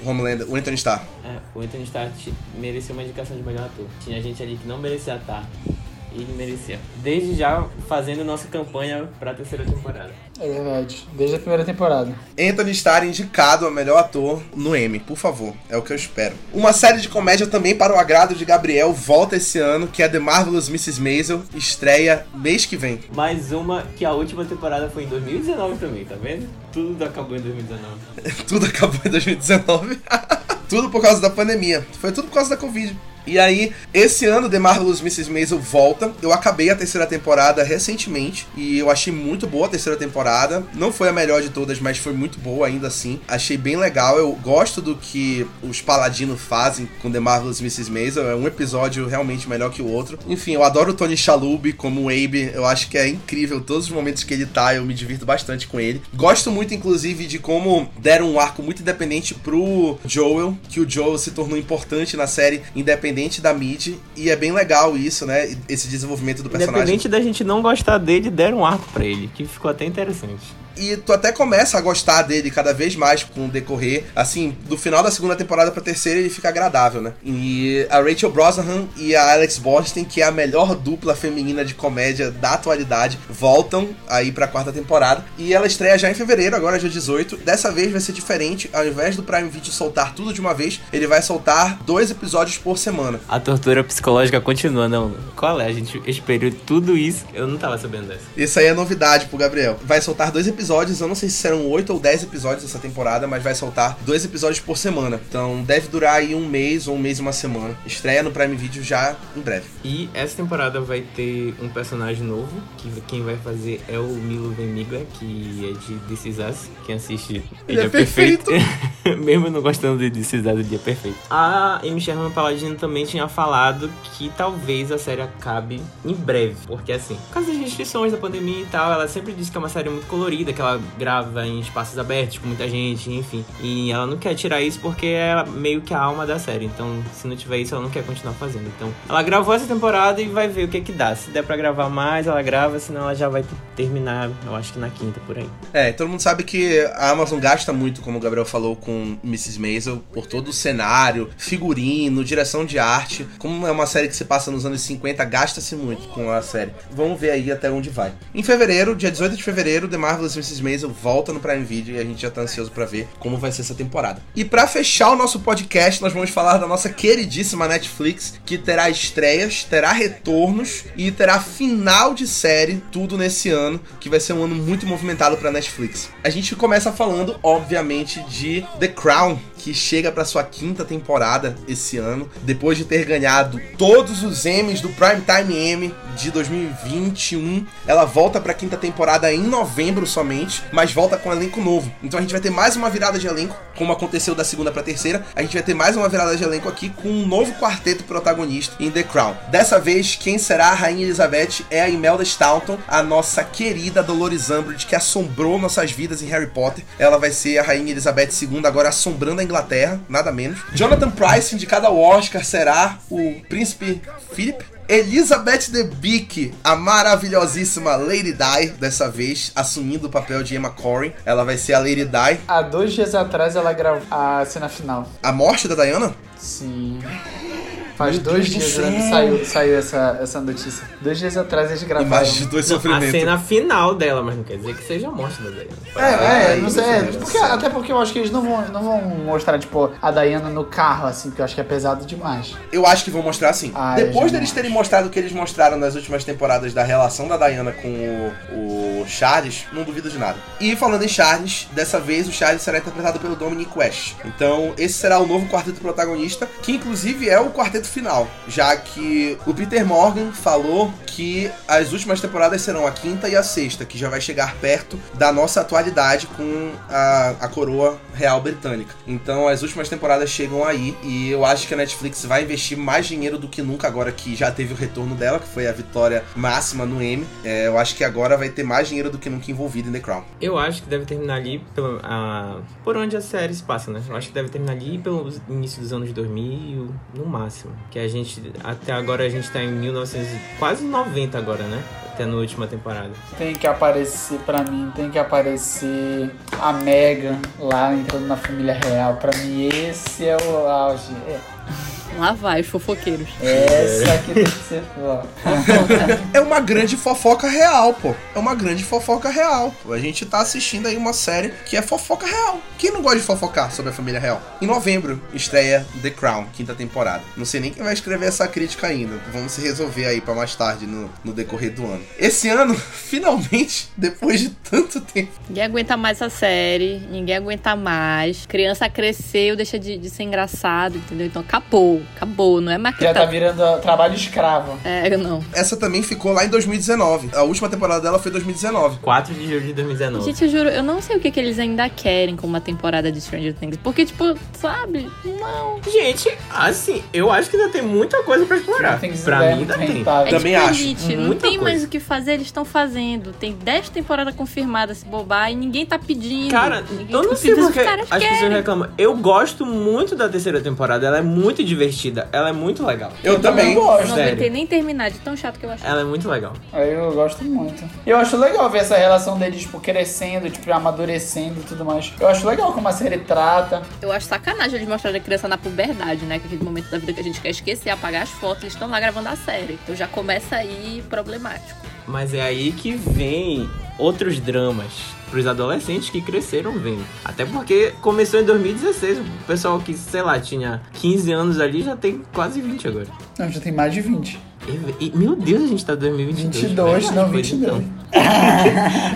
Homelander, o Anthony Starr. É, o Anthony Starr merecia uma indicação de melhor ator. Tinha gente ali que não merecia estar. E ele merecia. Desde já fazendo nossa campanha pra terceira temporada. É verdade. Desde a primeira temporada. Anthony Starr indicado a melhor ator no Emmy, por favor. É o que eu espero. Uma série de comédia também para o agrado de Gabriel volta esse ano, que é The Marvelous Mrs. Maisel, estreia mês que vem. Mais uma que a última temporada foi em 2019 também, tá vendo? Tudo acabou em 2019. *laughs* tudo acabou em 2019. *laughs* tudo por causa da pandemia. Foi tudo por causa da Covid. E aí, esse ano The Marvelous Mrs. Maisel volta. Eu acabei a terceira temporada recentemente e eu achei muito boa a terceira temporada. Não foi a melhor de todas, mas foi muito boa ainda assim. Achei bem legal. Eu gosto do que os paladinos fazem com The Marvelous Mrs. Maisel. É um episódio realmente melhor que o outro. Enfim, eu adoro o Tony Shalhoub como Abe. Eu acho que é incrível todos os momentos que ele tá. Eu me divirto bastante com ele. Gosto muito, inclusive, de como deram um arco muito independente pro Joel, que o Joel se tornou importante na série, independente da mid. E é bem legal isso, né? Esse desenvolvimento do personagem. Independente da gente não gostar dele, deram um arco pra ele, que ficou até interessante. E tu até começa a gostar dele cada vez mais com o decorrer. Assim, do final da segunda temporada pra terceira ele fica agradável, né? E a Rachel Brosnahan e a Alex Borstein, que é a melhor dupla feminina de comédia da atualidade, voltam aí pra quarta temporada. E ela estreia já em fevereiro, agora dia 18. Dessa vez vai ser diferente, ao invés do Prime Video soltar tudo de uma vez, ele vai soltar dois episódios por semana. A tortura psicológica continua, não. Qual é? A gente esperou tudo isso. Eu não tava sabendo dessa. Isso aí é novidade pro Gabriel. Vai soltar dois episódios, eu não sei se serão oito ou dez episódios essa temporada, mas vai soltar dois episódios por semana. Então deve durar aí um mês ou um mês e uma semana. Estreia no Prime Video já em breve. E essa temporada vai ter um personagem novo, que quem vai fazer é o Milo Veniglia, que é de This Is Us. Quem assiste Ele é perfeito. *laughs* Mesmo não gostando de This Is Us, o dia é perfeito. A Amy Sherman Paladino também tinha falado que talvez a série acabe em breve, porque assim, por causa das restrições da pandemia e tal, ela sempre disse que é uma série muito colorida, que ela grava em espaços abertos com muita gente, enfim. E ela não quer tirar isso porque é meio que a alma da série. Então, se não tiver isso, ela não quer continuar fazendo. Então, ela gravou essa temporada e vai ver o que que dá. Se der pra gravar mais, ela grava, senão ela já vai terminar, eu acho que na quinta por aí. É, todo mundo sabe que a Amazon gasta muito, como o Gabriel falou, com Mrs. Maisel, por todo o cenário, figurino, direção de arte. Como é uma série que se passa nos anos 50, gasta-se muito com a série. Vamos ver aí até onde vai. Em fevereiro, dia 18 de fevereiro, The Marvelous Mrs. Maisel volta no Prime Video e a gente já tá ansioso pra ver como vai ser essa temporada. E pra fechar o nosso podcast, nós vamos falar da nossa queridíssima Netflix, que terá estreias, terá retornos e terá final de série, tudo nesse ano, que vai ser um ano muito movimentado pra Netflix. A gente começa falando, obviamente, de The Crown, que chega para sua quinta temporada esse ano, depois de ter ganhado todos os Emmys do Primetime Emmy de 2021. Ela volta para a quinta temporada em novembro somente, mas volta com um elenco novo. Então a gente vai ter mais uma virada de elenco, como aconteceu da segunda para terceira. A gente vai ter mais uma virada de elenco aqui com um novo quarteto protagonista em The Crown. Dessa vez, quem será a Rainha Elizabeth é a Imelda Staunton, a nossa querida Dolores Umbridge, que assombrou nossas vidas em Harry Potter. Ela vai ser a Rainha Elizabeth II, agora assombrando a Inglaterra, nada menos. Jonathan Price, indicado ao Oscar, será o príncipe Philip. Elizabeth Debicki, a maravilhosíssima Lady Di, dessa vez, assumindo o papel de Emma Corrin. Ela vai ser a Lady Di. Há dois dias atrás ela gravou a cena final. A morte da Diana? Sim. Faz Meu dois Deus dias né, saiu, saiu essa, essa notícia. Dois dias atrás eles gravaram. Imagens de dois Não, a sofrimentos. cena final dela, mas não quer dizer que seja a morte da Diana. É, é, não sei. é, do porque- até porque eu acho que eles não vão, não vão mostrar, tipo, a Diana no carro, assim, porque eu acho que é pesado demais. Eu acho que vão mostrar sim. Ah, Depois deles terem mostrado o que eles mostraram nas últimas temporadas da relação da Diana com o, o Charles, não duvido de nada. E falando em Charles, dessa vez o Charles será interpretado pelo Dominic West. Então, esse será o novo quarteto protagonista, que inclusive é o quarteto final, já que o Peter Morgan falou que as últimas temporadas serão a quinta e a sexta, que já vai chegar perto da nossa atualidade com a, a coroa real britânica. Então as últimas temporadas chegam aí e eu acho que a Netflix vai investir mais dinheiro do que nunca agora que já teve o retorno dela, que foi a vitória máxima no Emmy. É, eu acho que agora vai ter mais dinheiro do que nunca envolvido em The Crown. Eu acho que deve terminar ali pelo, por onde a série se passa, né? Eu acho que deve terminar ali pelo início dos anos 2000, no máximo. Que a gente, até agora a gente tá em 1900, quase 90 agora, né? Até na última temporada. Tem que aparecer, pra mim, tem que aparecer a Megan lá entrando na família real. Pra mim, esse é o auge. É, Lá vai, os fofoqueiros. Essa aqui tem que ser. É uma grande fofoca real, pô. É uma grande fofoca real. A gente tá assistindo aí uma série que é fofoca real. Quem não gosta de fofocar sobre a família real? Em novembro, estreia The Crown, quinta temporada. Não sei nem quem vai escrever essa crítica ainda. Vamos se resolver aí pra mais tarde no, no decorrer do ano. Esse ano, *laughs* finalmente, depois de tanto tempo. Ninguém aguenta mais essa série, ninguém aguenta mais. Criança cresceu, deixa de, de ser engraçado, entendeu? Então acabou, acabou, não é mais que Já tá virando ó, trabalho escravo. É, não. Essa também ficou lá em 2019. A última temporada dela foi 2019. 4 de julho de 2019. Gente, eu juro, eu não sei o que, que eles ainda querem com uma temporada de Stranger Things. Porque, tipo, sabe? Não. Gente, assim, eu acho que ainda tem muita coisa pra explorar. Tem Pra mim ainda tem. rentável. É Também desperdício, não Muita tem mais coisa. o que fazer, eles estão fazendo. Tem 10 temporadas confirmadas se bobar e ninguém tá pedindo. Cara, ninguém eu não tá sei porque as pessoas querem. reclamam. Eu gosto muito da terceira temporada, ela é muito divertida. Divertida. Ela é muito legal. Eu, também. gosto. Eu não Sério. aguentei nem terminar de tão chato que eu achei. Ela é muito legal. Aí eu gosto muito. Eu acho legal ver essa relação deles, tipo, crescendo, tipo, amadurecendo e tudo mais. Eu acho legal como a série trata. Eu acho sacanagem eles mostrarem a criança na puberdade, né? Que é aquele momento da vida que a gente quer esquecer, apagar as fotos, eles estão lá gravando a série. Então já começa aí problemático. Mas é aí que vem outros dramas pros adolescentes que cresceram vendo. Até porque começou em 2016. O pessoal que, sei lá, tinha 15 anos ali já tem quase 20 agora. Não, já tem mais de 20. Meu Deus, a gente tá em 2022. 22, Verdade, não, pois 22. então.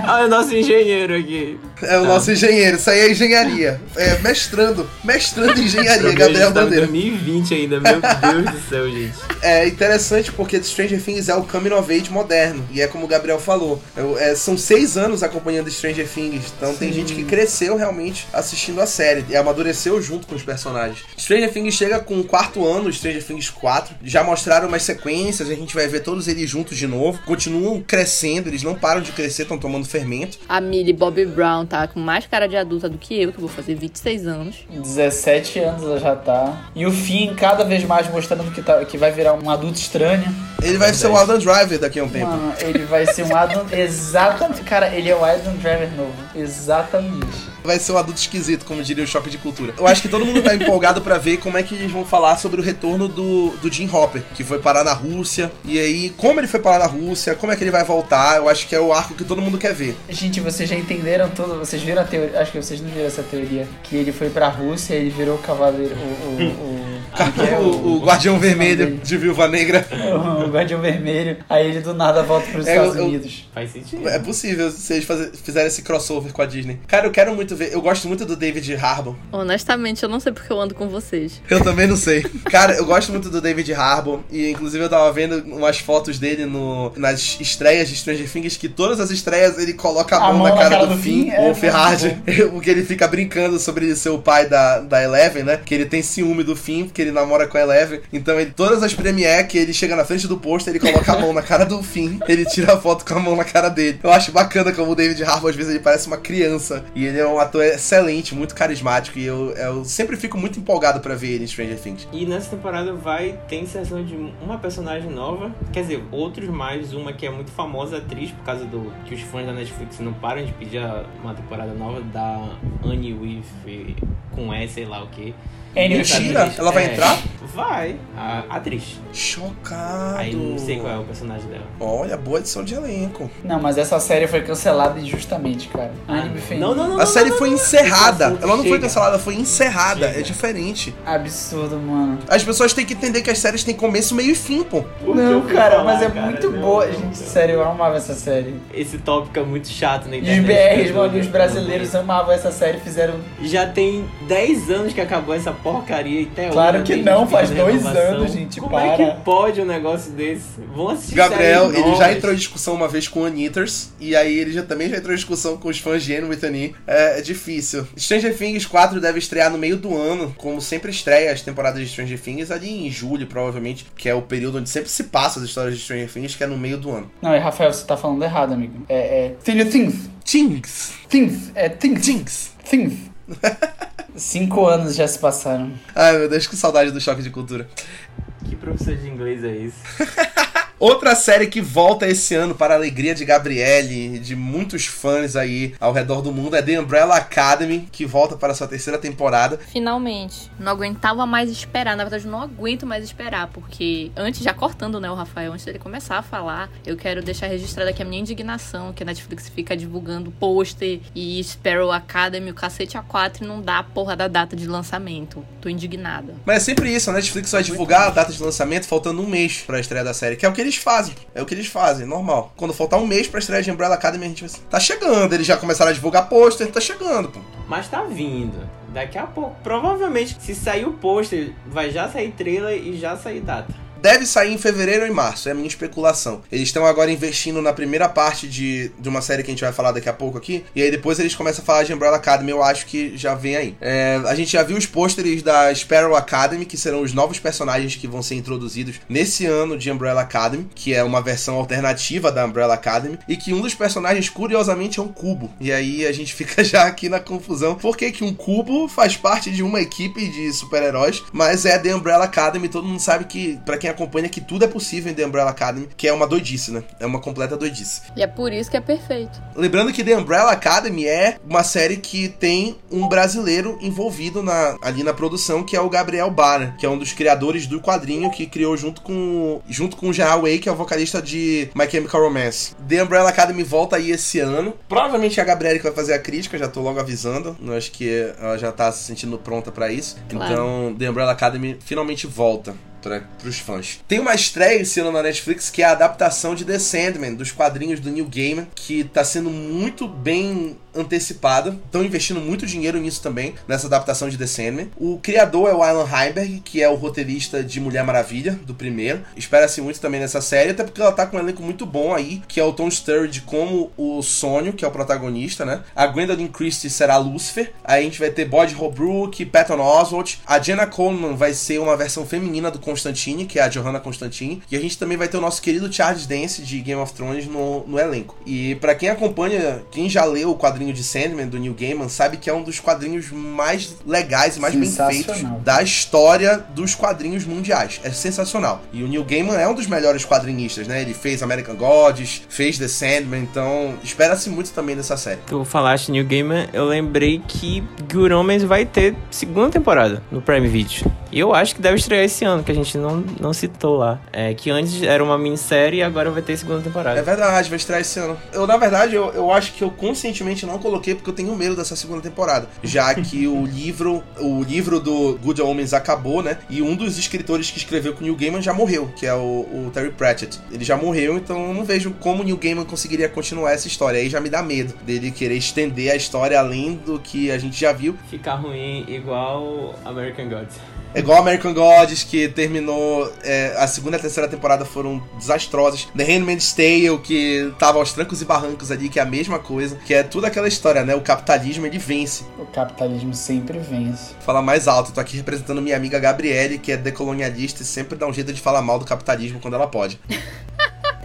Olha o nosso engenheiro aqui. É o nosso engenheiro, isso aí é engenharia. É mestrando, mestrando em engenharia, Gabriel em Bandeira. 2020 ainda, meu Deus do céu, gente. É interessante porque Stranger Things é o coming of age moderno. E é como o Gabriel falou. eu- é, são seis anos acompanhando Stranger Things. Então tem gente que cresceu realmente assistindo a série. E amadureceu junto com os personagens. Stranger Things chega com o quarto ano, Stranger Things 4. Já mostraram umas sequências, a gente vai ver todos eles juntos de novo. Continuam crescendo, eles não param de crescer, estão tomando fermento. A Millie Bobby Brown tá com mais cara de adulta do que eu, que vou fazer 26 anos. 17 anos ela já tá. E o Finn cada vez mais mostrando que, tá, que vai virar um adulto estranho. Ele vai ser o Adam Driver daqui a um tempo. Mano, ele vai ser um Adam. *laughs* Exatamente. Cara, ele é o Adam Driver novo. Exatamente. Vai ser um adulto esquisito, como diria o Choque de Cultura. Eu acho que todo mundo tá empolgado pra ver como é que eles vão falar sobre o retorno do, do Jim Hopper, que foi parar na Rússia. E aí, como ele foi parar na Rússia, como é que ele vai voltar, eu acho que é o arco que todo mundo quer ver. Gente, vocês já entenderam tudo? Vocês viram a teoria? Acho que vocês não viram essa teoria. Que ele foi pra Rússia e ele virou o cavaleiro. O. o, o, é? o, o Guardião Vermelho de Viúva Negra. *laughs* o Guardião Vermelho. Aí ele do nada volta pros É, Estados eu- Unidos. Faz sentido. É possível se eles fazer, fizerem esse crossover com a Disney. Cara, eu quero muito ver. Eu gosto muito do David Harbour. Honestamente, eu não sei porque eu ando com vocês. Eu também não sei. Cara, eu gosto muito do David Harbour. E inclusive eu tava vendo umas fotos dele no, nas estreias de Stranger Things, que todas as estreias ele coloca a mão, na, cara do, Finn, é ou muito Ferrari. Porque *laughs* ele fica brincando sobre ele ser o pai da, da Eleven, né? Que ele tem ciúme do Finn, porque ele namora com a Eleven. Então ele, todas as premiere que ele chega na frente do pôster, ele coloca a mão na cara do Finn. Ele tira a foto com a mão na cara dele. Eu acho bacana como o David Harbour, às vezes, ele parece uma criança. E ele é um ator excelente, muito carismático. E eu, eu sempre fico muito empolgado pra ver ele em Stranger Things. E nessa temporada vai ter inserção de uma personagem nova, quer dizer, outros mais, uma que é muito famosa atriz, por causa do que os fãs da Netflix não param de pedir uma temporada nova da Annie With com E, sei lá o que. Annie Mentira? Ela vai entrar? Vai, a atriz. Chocado. Aí não sei qual é o personagem dela. Olha, boa edição de elenco. Não, mas essa série foi cancelada injustamente, cara. Anime fez. Não, não, não. A não, série não, foi não. encerrada. Ela não foi chega. cancelada, foi encerrada. Chega. É diferente. Absurdo, mano. As pessoas têm que entender que as séries têm começo, meio e fim, pô. Não, cara, falar, mas é cara, muito boa. Gente, sério, eu amava essa série. Esse tópico é muito chato na E internet. os BRs, mano, os brasileiros amavam essa série, fizeram. Já tem 10 anos que acabou essa porcaria e até Claro que não, faz dois renovação. anos, gente, Como para. é que pode um negócio desse? Vão assistir Gabriel, ele já entrou em discussão uma vez com o Anitters. E aí ele já também já entrou em discussão com os fãs de Anne with Annie. É, é difícil. Stranger Things 4 deve estrear no meio do ano, como sempre estreia as temporadas de Stranger Things, ali em julho, provavelmente, que é o período onde sempre se passa as histórias de Stranger Things, que é no meio do ano. Não, e Rafael, você tá falando errado, amigo. É. é... Stranger Things. Things! Things. É Things. Things! Things. *laughs* Cinco anos já se passaram. Ai meu Deus, que saudade do choque de cultura. Que professor de inglês é esse? *laughs* Outra série que volta esse ano para a alegria de Gabriele e de muitos fãs aí ao redor do mundo é The Umbrella Academy, que volta para sua terceira temporada. Finalmente. Não aguentava mais esperar. Na verdade, eu não aguento mais esperar. Porque antes, já cortando, né, o Rafael, antes dele começar a falar, eu quero deixar registrada aqui a minha indignação, que a Netflix fica divulgando pôster e Sparrow Academy, o cacete A4 e não dá a porra da data de lançamento. Tô indignada. Mas é sempre isso, a Netflix vai divulgar a data de lançamento faltando um mês para a estreia da série, que é o que eles fazem. É o que eles fazem, normal. Quando faltar um mês pra estreia de Umbrella Academy, a gente vai... Tá chegando, eles já começaram a divulgar pôster, tá chegando, pô. Mas tá vindo. Daqui a pouco. Provavelmente, se sair o pôster, vai já sair trailer e já sair data. Deve sair em fevereiro ou em março, é a minha especulação. Eles estão agora investindo na primeira parte de, de uma série que a gente vai falar daqui a pouco aqui, e aí depois eles começam a falar de Umbrella Academy, eu acho que já vem aí. É, a gente já viu os pôsteres da Sparrow Academy, que serão os novos personagens que vão ser introduzidos nesse ano de Umbrella Academy, que é uma versão alternativa da Umbrella Academy, e que um dos personagens, curiosamente, é um cubo. E aí a gente *laughs* fica já aqui na confusão, por que, que um cubo faz parte de uma equipe de super-heróis, mas é The Umbrella Academy, todo mundo sabe que, para quem acompanha, que tudo é possível em The Umbrella Academy, que é uma doidice, né? É uma completa doidice. E é por isso que é perfeito. Lembrando que The Umbrella Academy é uma série que tem um brasileiro envolvido na, ali na produção, que é o Gabriel Barra, que é um dos criadores do quadrinho que criou junto com junto com o Gerard Way, que é o vocalista de My Chemical Romance. The Umbrella Academy volta aí esse ano. Provavelmente é a Gabriela que vai fazer a crítica, já tô logo avisando. Eu acho que ela já tá se sentindo pronta para isso. Claro. Então, The Umbrella Academy finalmente volta para os fãs. Tem uma estreia esse ano na Netflix que é a adaptação de The Sandman, dos quadrinhos do Neil Gaiman, que tá sendo muito bem antecipada. Estão investindo muito dinheiro nisso também, nessa adaptação de The Sandman. O criador é o Alan Heinberg, que é o roteirista de Mulher Maravilha, do primeiro. Espera-se muito também nessa série, até porque ela tá com um elenco muito bom aí, que é o Tom Sturridge como o Sônio, que é o protagonista, né? A Gwendolyn Christie será Lucifer. Aí a gente vai ter Boyd Holbrook, Patton Oswalt. A Jenna Coleman vai ser uma versão feminina do que é a Johanna Constantine. E a gente também vai ter o nosso querido Charles Dance de Game of Thrones no, no elenco. E para quem acompanha, quem já leu o quadrinho de Sandman do Neil Gaiman, sabe que é um dos quadrinhos mais legais e mais bem feitos da história dos quadrinhos mundiais. É sensacional. E o Neil Gaiman é um dos melhores quadrinistas, né? Ele fez American Gods, fez The Sandman, então espera-se muito também dessa série. Tu falaste New Gamer, eu lembrei que Good Omens vai ter segunda temporada no Prime Video. E eu acho que deve estrear esse ano, que a gente não, não citou lá. É que antes era uma minissérie e agora vai ter segunda É temporada. verdade, vai estrear esse ano. Eu, na verdade, eu, eu acho que eu conscientemente não coloquei porque eu tenho medo dessa segunda temporada. Já que o *laughs* livro, o livro do Good Omens acabou, né? E um dos escritores que escreveu com o Neil Gaiman já morreu, que é o, o Terry Pratchett. Ele já morreu, então eu não vejo como o Neil Gaiman conseguiria continuar essa história. Aí já me dá medo dele querer estender a história além do que a gente já viu. Ficar ruim igual American Gods. É igual American Gods, que terminou. é, a segunda e a terceira temporada foram desastrosas. The Handmaid's Tale, que tava aos trancos e barrancos ali, que é a mesma coisa. Que é tudo aquela história, né? O capitalismo ele vence. O capitalismo sempre vence. Falar mais alto, tô aqui representando minha amiga Gabriele, que é decolonialista e sempre dá um jeito de falar mal do capitalismo quando ela pode. *laughs*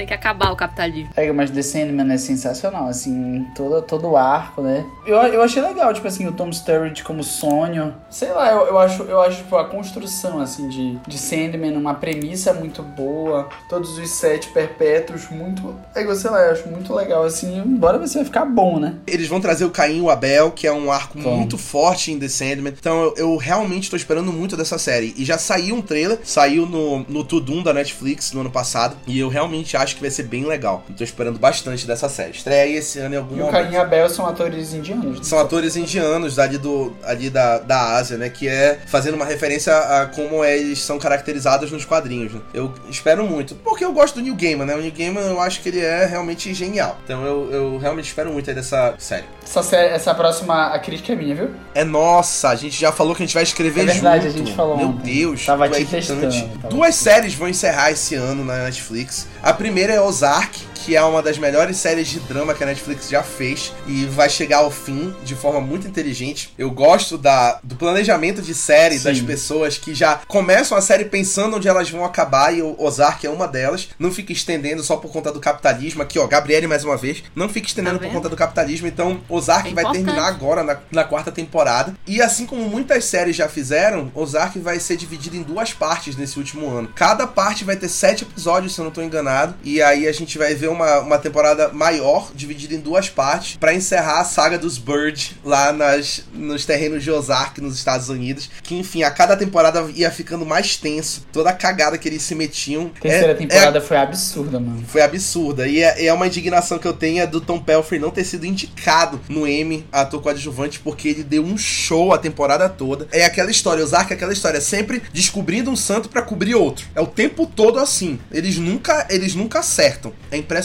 Tem que acabar o capitalismo. É, mas The Sandman é sensacional, assim, todo, todo o arco, né? Eu, eu achei legal, tipo assim, o Tom Sturridge como sonho. Sei lá, eu, eu acho, eu acho tipo, a construção, assim, de, de Sandman, uma premissa muito boa, todos os sete perpétuos, muito. É, sei lá, eu acho muito legal, assim, embora você vai ficar bom, né? Eles vão trazer o Caim e o Abel, que é um arco Vão. muito forte em The Sandman. Então eu, eu realmente tô esperando muito dessa série. E já saiu um trailer, saiu no, no Tudum da Netflix no ano passado. E eu realmente acho que vai ser bem legal. Eu tô esperando bastante dessa série. Estreia aí esse ano em algum E o momento. Caim e Abel são atores indianos. né? São atores indianos ali, do, ali da, da Ásia, né? Que é fazendo uma referência a como eles são caracterizados nos quadrinhos. Né? Eu espero muito. Porque eu gosto do Neil Gaiman, né? O Neil Gaiman eu acho que ele é realmente genial. Então eu, eu realmente espero muito aí dessa série. Essa, série, essa próxima, a crítica é minha, viu? É nossa, a gente já falou que a gente vai escrever É verdade, junto. a gente falou Meu ontem. Deus, Tava é te irritante. testando, tava Duas séries vão encerrar esse ano na Netflix. A primeira é Ozark, que é uma das melhores séries de drama que a Netflix já fez e vai chegar ao fim de forma muito inteligente. Eu gosto da, do planejamento de série Sim. das pessoas que já começam a série pensando onde elas vão acabar e o Ozark é uma delas. Não fica estendendo só por conta do capitalismo. Aqui, ó, Gabriele mais uma vez. Não fica estendendo Tá por conta do capitalismo. Então, Ozark É vai terminar agora na, na quarta temporada. E assim como muitas séries já fizeram, Ozark vai ser dividido em duas partes nesse último ano. Cada parte vai ter sete episódios, se eu não tô enganado. E aí a gente vai ver uma, uma temporada maior, dividida em duas partes, pra encerrar a saga dos Bird lá nas, nos terrenos de Ozark, nos Estados Unidos. Que enfim, a cada temporada ia ficando mais tenso. Toda a cagada que eles se metiam. Terceira É- temporada foi absurda, mano. foi absurda. E é, é uma indignação que eu tenho é do Tom Pelfrey não ter sido indicado no Emmy ator coadjuvante, porque ele deu um show a temporada toda. É aquela história, Ozark é aquela história, sempre descobrindo um santo pra cobrir outro. É o tempo todo assim. Eles nunca, eles nunca acertam. É impressionante.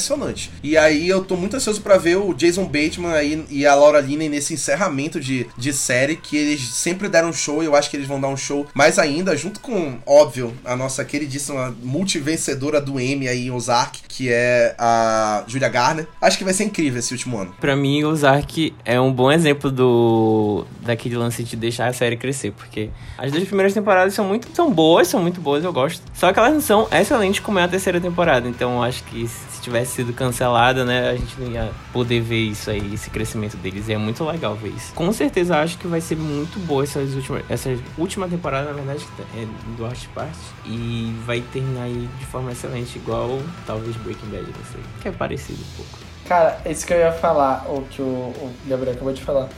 E aí eu tô muito ansioso para ver o Jason Bateman aí e a Laura Linney nesse encerramento de, de série, que eles sempre deram um show e eu acho que eles vão dar um show mais ainda, junto com, óbvio, a nossa queridíssima multivencedora do Emmy aí Ozark, que é a Julia Garner. Acho que vai ser incrível esse último ano. Pra mim, Ozark é um bom exemplo do daquele lance de deixar a série crescer, porque as duas primeiras temporadas são muito são boas, são muito boas, eu gosto. Só que elas não são excelentes como é a terceira temporada, então acho que tivesse sido cancelada, né, a gente não ia poder ver isso aí, esse crescimento deles. E é muito legal ver isso. Com certeza acho que vai ser muito boa essas últimas, essa última temporada, na verdade, é do Art Part. E vai terminar aí de forma excelente, igual talvez Breaking Bad, não sei. Que é parecido um pouco. Cara, isso que eu ia falar, o que o Gabriel acabou de falar.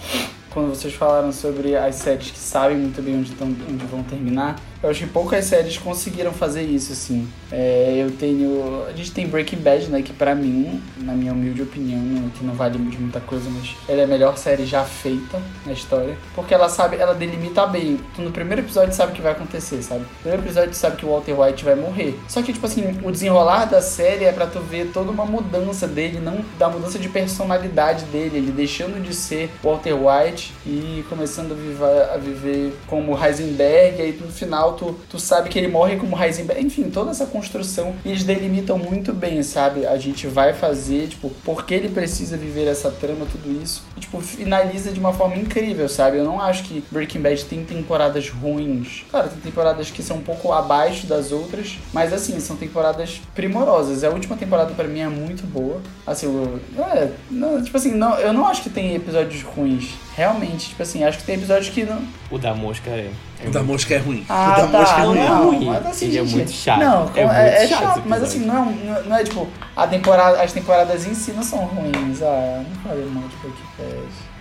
Quando vocês falaram sobre as séries que sabem muito bem onde, tão, onde vão terminar, eu acho que poucas séries conseguiram fazer isso, assim. É, eu tenho. A gente tem Breaking Bad, né? Que pra mim, na minha humilde opinião, que não vale de muita coisa, mas ela é a melhor série já feita na história. Porque ela sabe, ela delimita bem. Tu no primeiro episódio sabe o que vai acontecer, sabe? No primeiro episódio tu sabe que o Walter White vai morrer. Só que, tipo assim, o desenrolar da série é pra tu ver toda uma mudança dele, não da mudança de personalidade dele, ele deixando de ser Walter White e começando a viver, a viver como Heisenberg, e aí no final tu, tu sabe que ele morre como Heisenberg. Enfim, toda essa construção eles delimitam muito bem, sabe? A gente vai fazer, tipo, porque ele precisa viver essa trama, tudo isso. E, tipo, finaliza de uma forma incrível, sabe? Eu não acho que Breaking Bad tem temporadas ruins. Claro, tem temporadas que são um pouco abaixo das outras, mas assim, são temporadas primorosas. A última temporada para mim é muito boa. Assim, eu, é, não, tipo assim, não, eu não acho que tem episódios ruins. Realmente, tipo assim, acho que tem episódios que não. O da mosca é. o da mosca é ruim. Ah, o da tá, mosca é ruim. não, ruim. mas assim, Ele é gente, muito chato. Não, É é, muito é chato chato, mas assim, não, não não é tipo, a temporada, as temporadas em si não são ruins. Ah, não falei mal de Bad.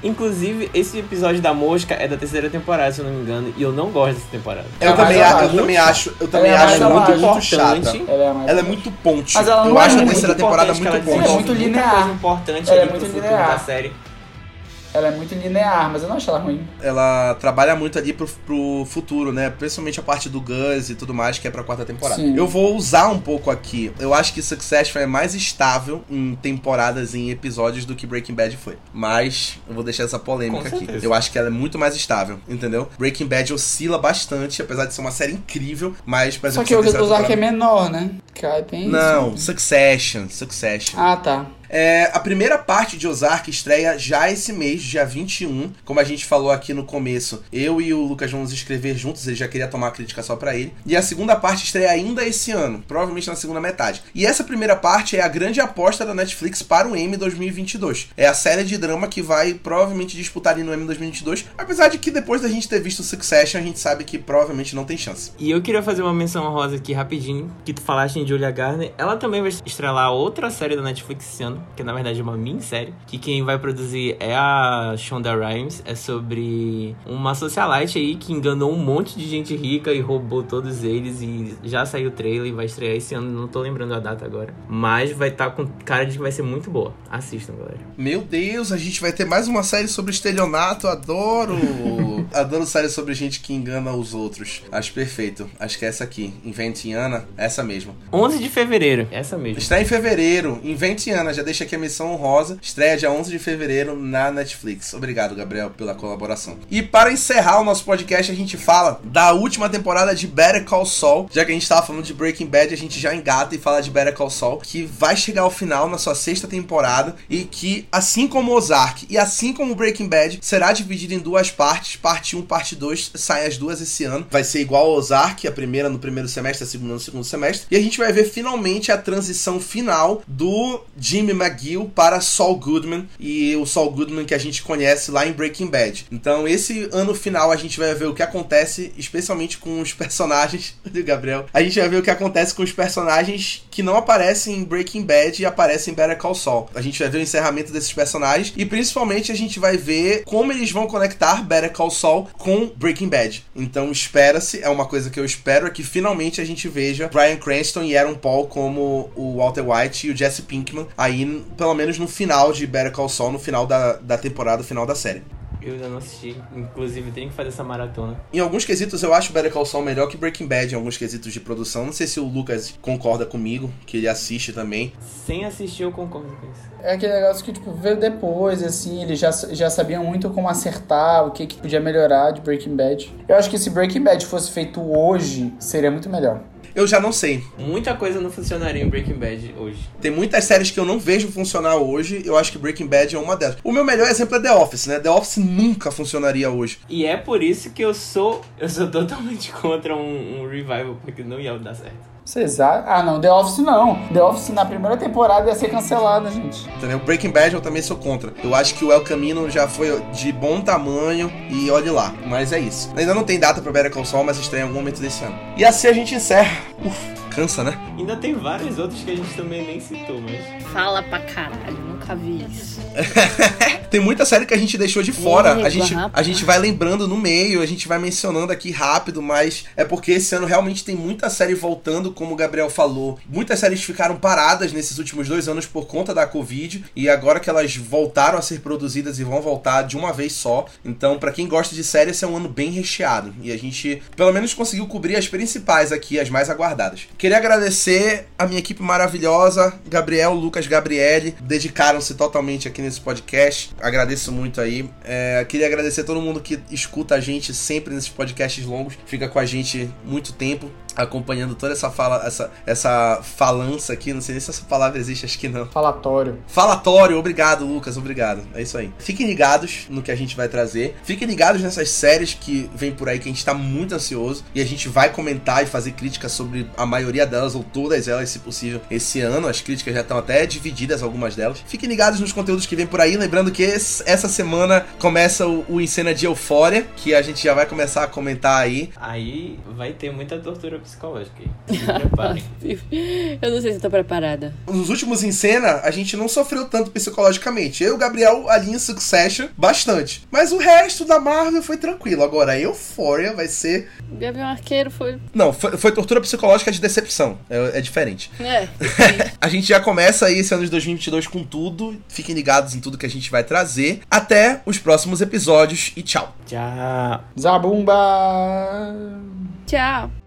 Inclusive, esse episódio da mosca é da terceira temporada, se eu não me engano, e eu não gosto dessa temporada. Eu, Ela também, é a- eu também acho, eu também Ela é acho mais muito, muito chata. Ela é, Ela é muito ponte. Mas ela não eu é acho a terceira temporada muito que ela Ela é ponte. muito linear. coisa importante Ela é muito futuro linear. da série. Ela é muito linear, mas eu não acho ela ruim. Ela trabalha muito ali pro, pro futuro, né? Principalmente a parte do Gus e tudo mais, que é pra quarta temporada. Sim. Eu vou usar um pouco aqui. Eu acho que Succession é mais estável em temporadas e em episódios do que Breaking Bad foi. Mas eu vou deixar essa polêmica aqui. Eu acho que ela é muito mais estável, entendeu? Breaking Bad oscila bastante, apesar de ser uma série incrível, mas, por Só exemplo, que o Ozark é temporada- menor, né? Cai bem Não, isso. Succession, Succession. Ah, tá. É, a primeira parte de Ozark estreia já esse mês, dia 21. Como a gente falou aqui no começo, eu e o Lucas vamos escrever juntos, ele já queria tomar a crítica só pra ele. E a segunda parte estreia ainda esse ano, provavelmente na segunda metade. E essa primeira parte é a grande aposta da Netflix para o Emmy 2022. É a série de drama que vai provavelmente disputar ali no Emmy 2022, apesar de que depois da gente ter visto Succession, a gente sabe que provavelmente não tem chance. E eu queria fazer uma menção rosa aqui rapidinho, que tu falaste em Julia Garner. Ela também vai estrelar outra série da Netflix esse ano, que na verdade é uma minissérie, que quem vai produzir é a Shonda Rhimes. É sobre uma socialite aí que enganou um monte de gente rica e roubou todos eles. E já saiu o trailer e vai estrear esse ano, não tô lembrando a data agora. Mas vai estar com cara de que vai ser muito boa. Assistam, galera. Meu Deus, a gente vai ter mais uma série sobre estelionato, adoro! *laughs* adoro série sobre gente que engana os outros. Acho perfeito. Acho que é essa aqui, Inventiana, essa mesmo. 11 de fevereiro, essa mesmo. Estreia em fevereiro, Inventiana, já deixa aqui a missão honrosa. Estreia dia 11 de fevereiro na Netflix. Obrigado, Gabriel, pela colaboração. E para encerrar o nosso podcast, a gente fala da última temporada de Better Call Saul. Já que a gente tava falando de Breaking Bad, a gente já engata e fala de Better Call Saul, que vai chegar ao final na sua sexta temporada e que, assim como Ozark e assim como Breaking Bad, será dividido em duas partes. Parte 1, parte 2, saem as duas esse ano. Vai ser igual ao Ozark, a primeira no primeiro semestre, a segunda no segundo semestre. E a gente vai ver finalmente a transição final do Jimmy McGill para Saul Goodman e o Saul Goodman que a gente conhece lá em Breaking Bad. Então, esse ano final a gente vai ver o que acontece, especialmente com os *laughs* personagens do Gabriel. A gente vai ver o que acontece com os personagens que não aparecem em Breaking Bad e aparecem em Better Call Saul. A gente vai ver o encerramento desses personagens e principalmente a gente vai ver como eles vão conectar Better Call Saul com Breaking Bad. Então, espera-se, é uma coisa que eu espero é que finalmente a gente veja Bryan Cranston e Aaron Paul como o Walter White e o Jesse Pinkman aí, pelo menos no final de Better Call Saul, no final da, da temporada, final da série. Eu ainda não assisti. Inclusive, tenho que fazer essa maratona. Em alguns quesitos eu acho Better Call Saul melhor que Breaking Bad em alguns quesitos de produção. Não sei se o Lucas concorda comigo, que ele assiste também. Sem assistir, eu concordo com isso. É aquele negócio que, tipo, veio depois, assim, eles já, já sabiam muito como acertar, o que, que podia melhorar de Breaking Bad. Eu acho que se Breaking Bad fosse feito hoje, seria muito melhor. Eu já não sei. Muita coisa não funcionaria em Breaking Bad hoje. Tem muitas séries que eu não vejo funcionar hoje. Eu acho que Breaking Bad é uma delas. O meu melhor exemplo é The Office, né? The Office nunca funcionaria hoje. E é por isso que eu sou. Eu sou *laughs* totalmente contra um, um revival, porque não ia dar certo. Vocês acham? Ah, não, The Office não. The Office na primeira temporada ia ser cancelada, gente. Entendeu? Breaking Bad eu também sou contra. Eu acho que o El Camino já foi de bom tamanho e olhe lá. Mas é isso. Ainda não tem data pra Better Call Saul, mas estreia em algum momento desse ano. E assim a gente encerra. Uf, cansa, né? Ainda tem vários outros que a gente também nem citou, mas. Fala pra caralho, nunca vi isso. Tem muita série que a gente deixou de fora. A gente, a gente vai lembrando no meio, a gente vai mencionando aqui rápido, mas é porque esse ano realmente tem muita série voltando, como o Gabriel falou. Muitas séries ficaram paradas nesses últimos dois anos por conta da Covid, e agora que elas voltaram a ser produzidas e vão voltar de uma vez só. Então, pra quem gosta de série, esse é um ano bem recheado. E a gente, pelo menos, conseguiu cobrir as principais aqui, as mais aguardadas. Queria agradecer a minha equipe maravilhosa, Gabriel, Lucas, Gabriele, dedicaram-se totalmente aqui nesse podcast. Agradeço muito aí. É, queria agradecer a todo mundo que escuta a gente sempre nesses podcasts longos, fica com a gente muito tempo. Acompanhando toda essa fala, essa, essa falança aqui, não sei nem se essa palavra existe, acho que não. Falatório. Falatório, obrigado, Lucas, obrigado. É isso aí. Fiquem ligados no que a gente vai trazer. Fiquem ligados nessas séries que vem por aí, que a gente tá muito ansioso. E a gente vai comentar e fazer críticas sobre a maioria delas, ou todas elas, se possível, esse ano. As críticas já estão até divididas, algumas delas. Fiquem ligados nos conteúdos que vem por aí. Lembrando que esse- essa semana começa o, o Encena de Eufória, que a gente já vai começar a comentar aí. Aí vai ter muita tortura psicológica aí. *laughs* Se preparem. Eu não sei se eu tô preparada. Nos últimos em cena, a gente não sofreu tanto psicologicamente. Eu e o Gabriel ali em Succession, bastante. Mas o resto da Marvel foi tranquilo. Agora, a Euphoria vai ser. Gavião Arqueiro foi. Não, foi, foi tortura psicológica de decepção. É, é diferente. É. *laughs* A gente já começa aí esse ano de 2022 com tudo. Fiquem ligados em tudo que a gente vai trazer. Até os próximos episódios e tchau. Tchau. Zabumba! Tchau.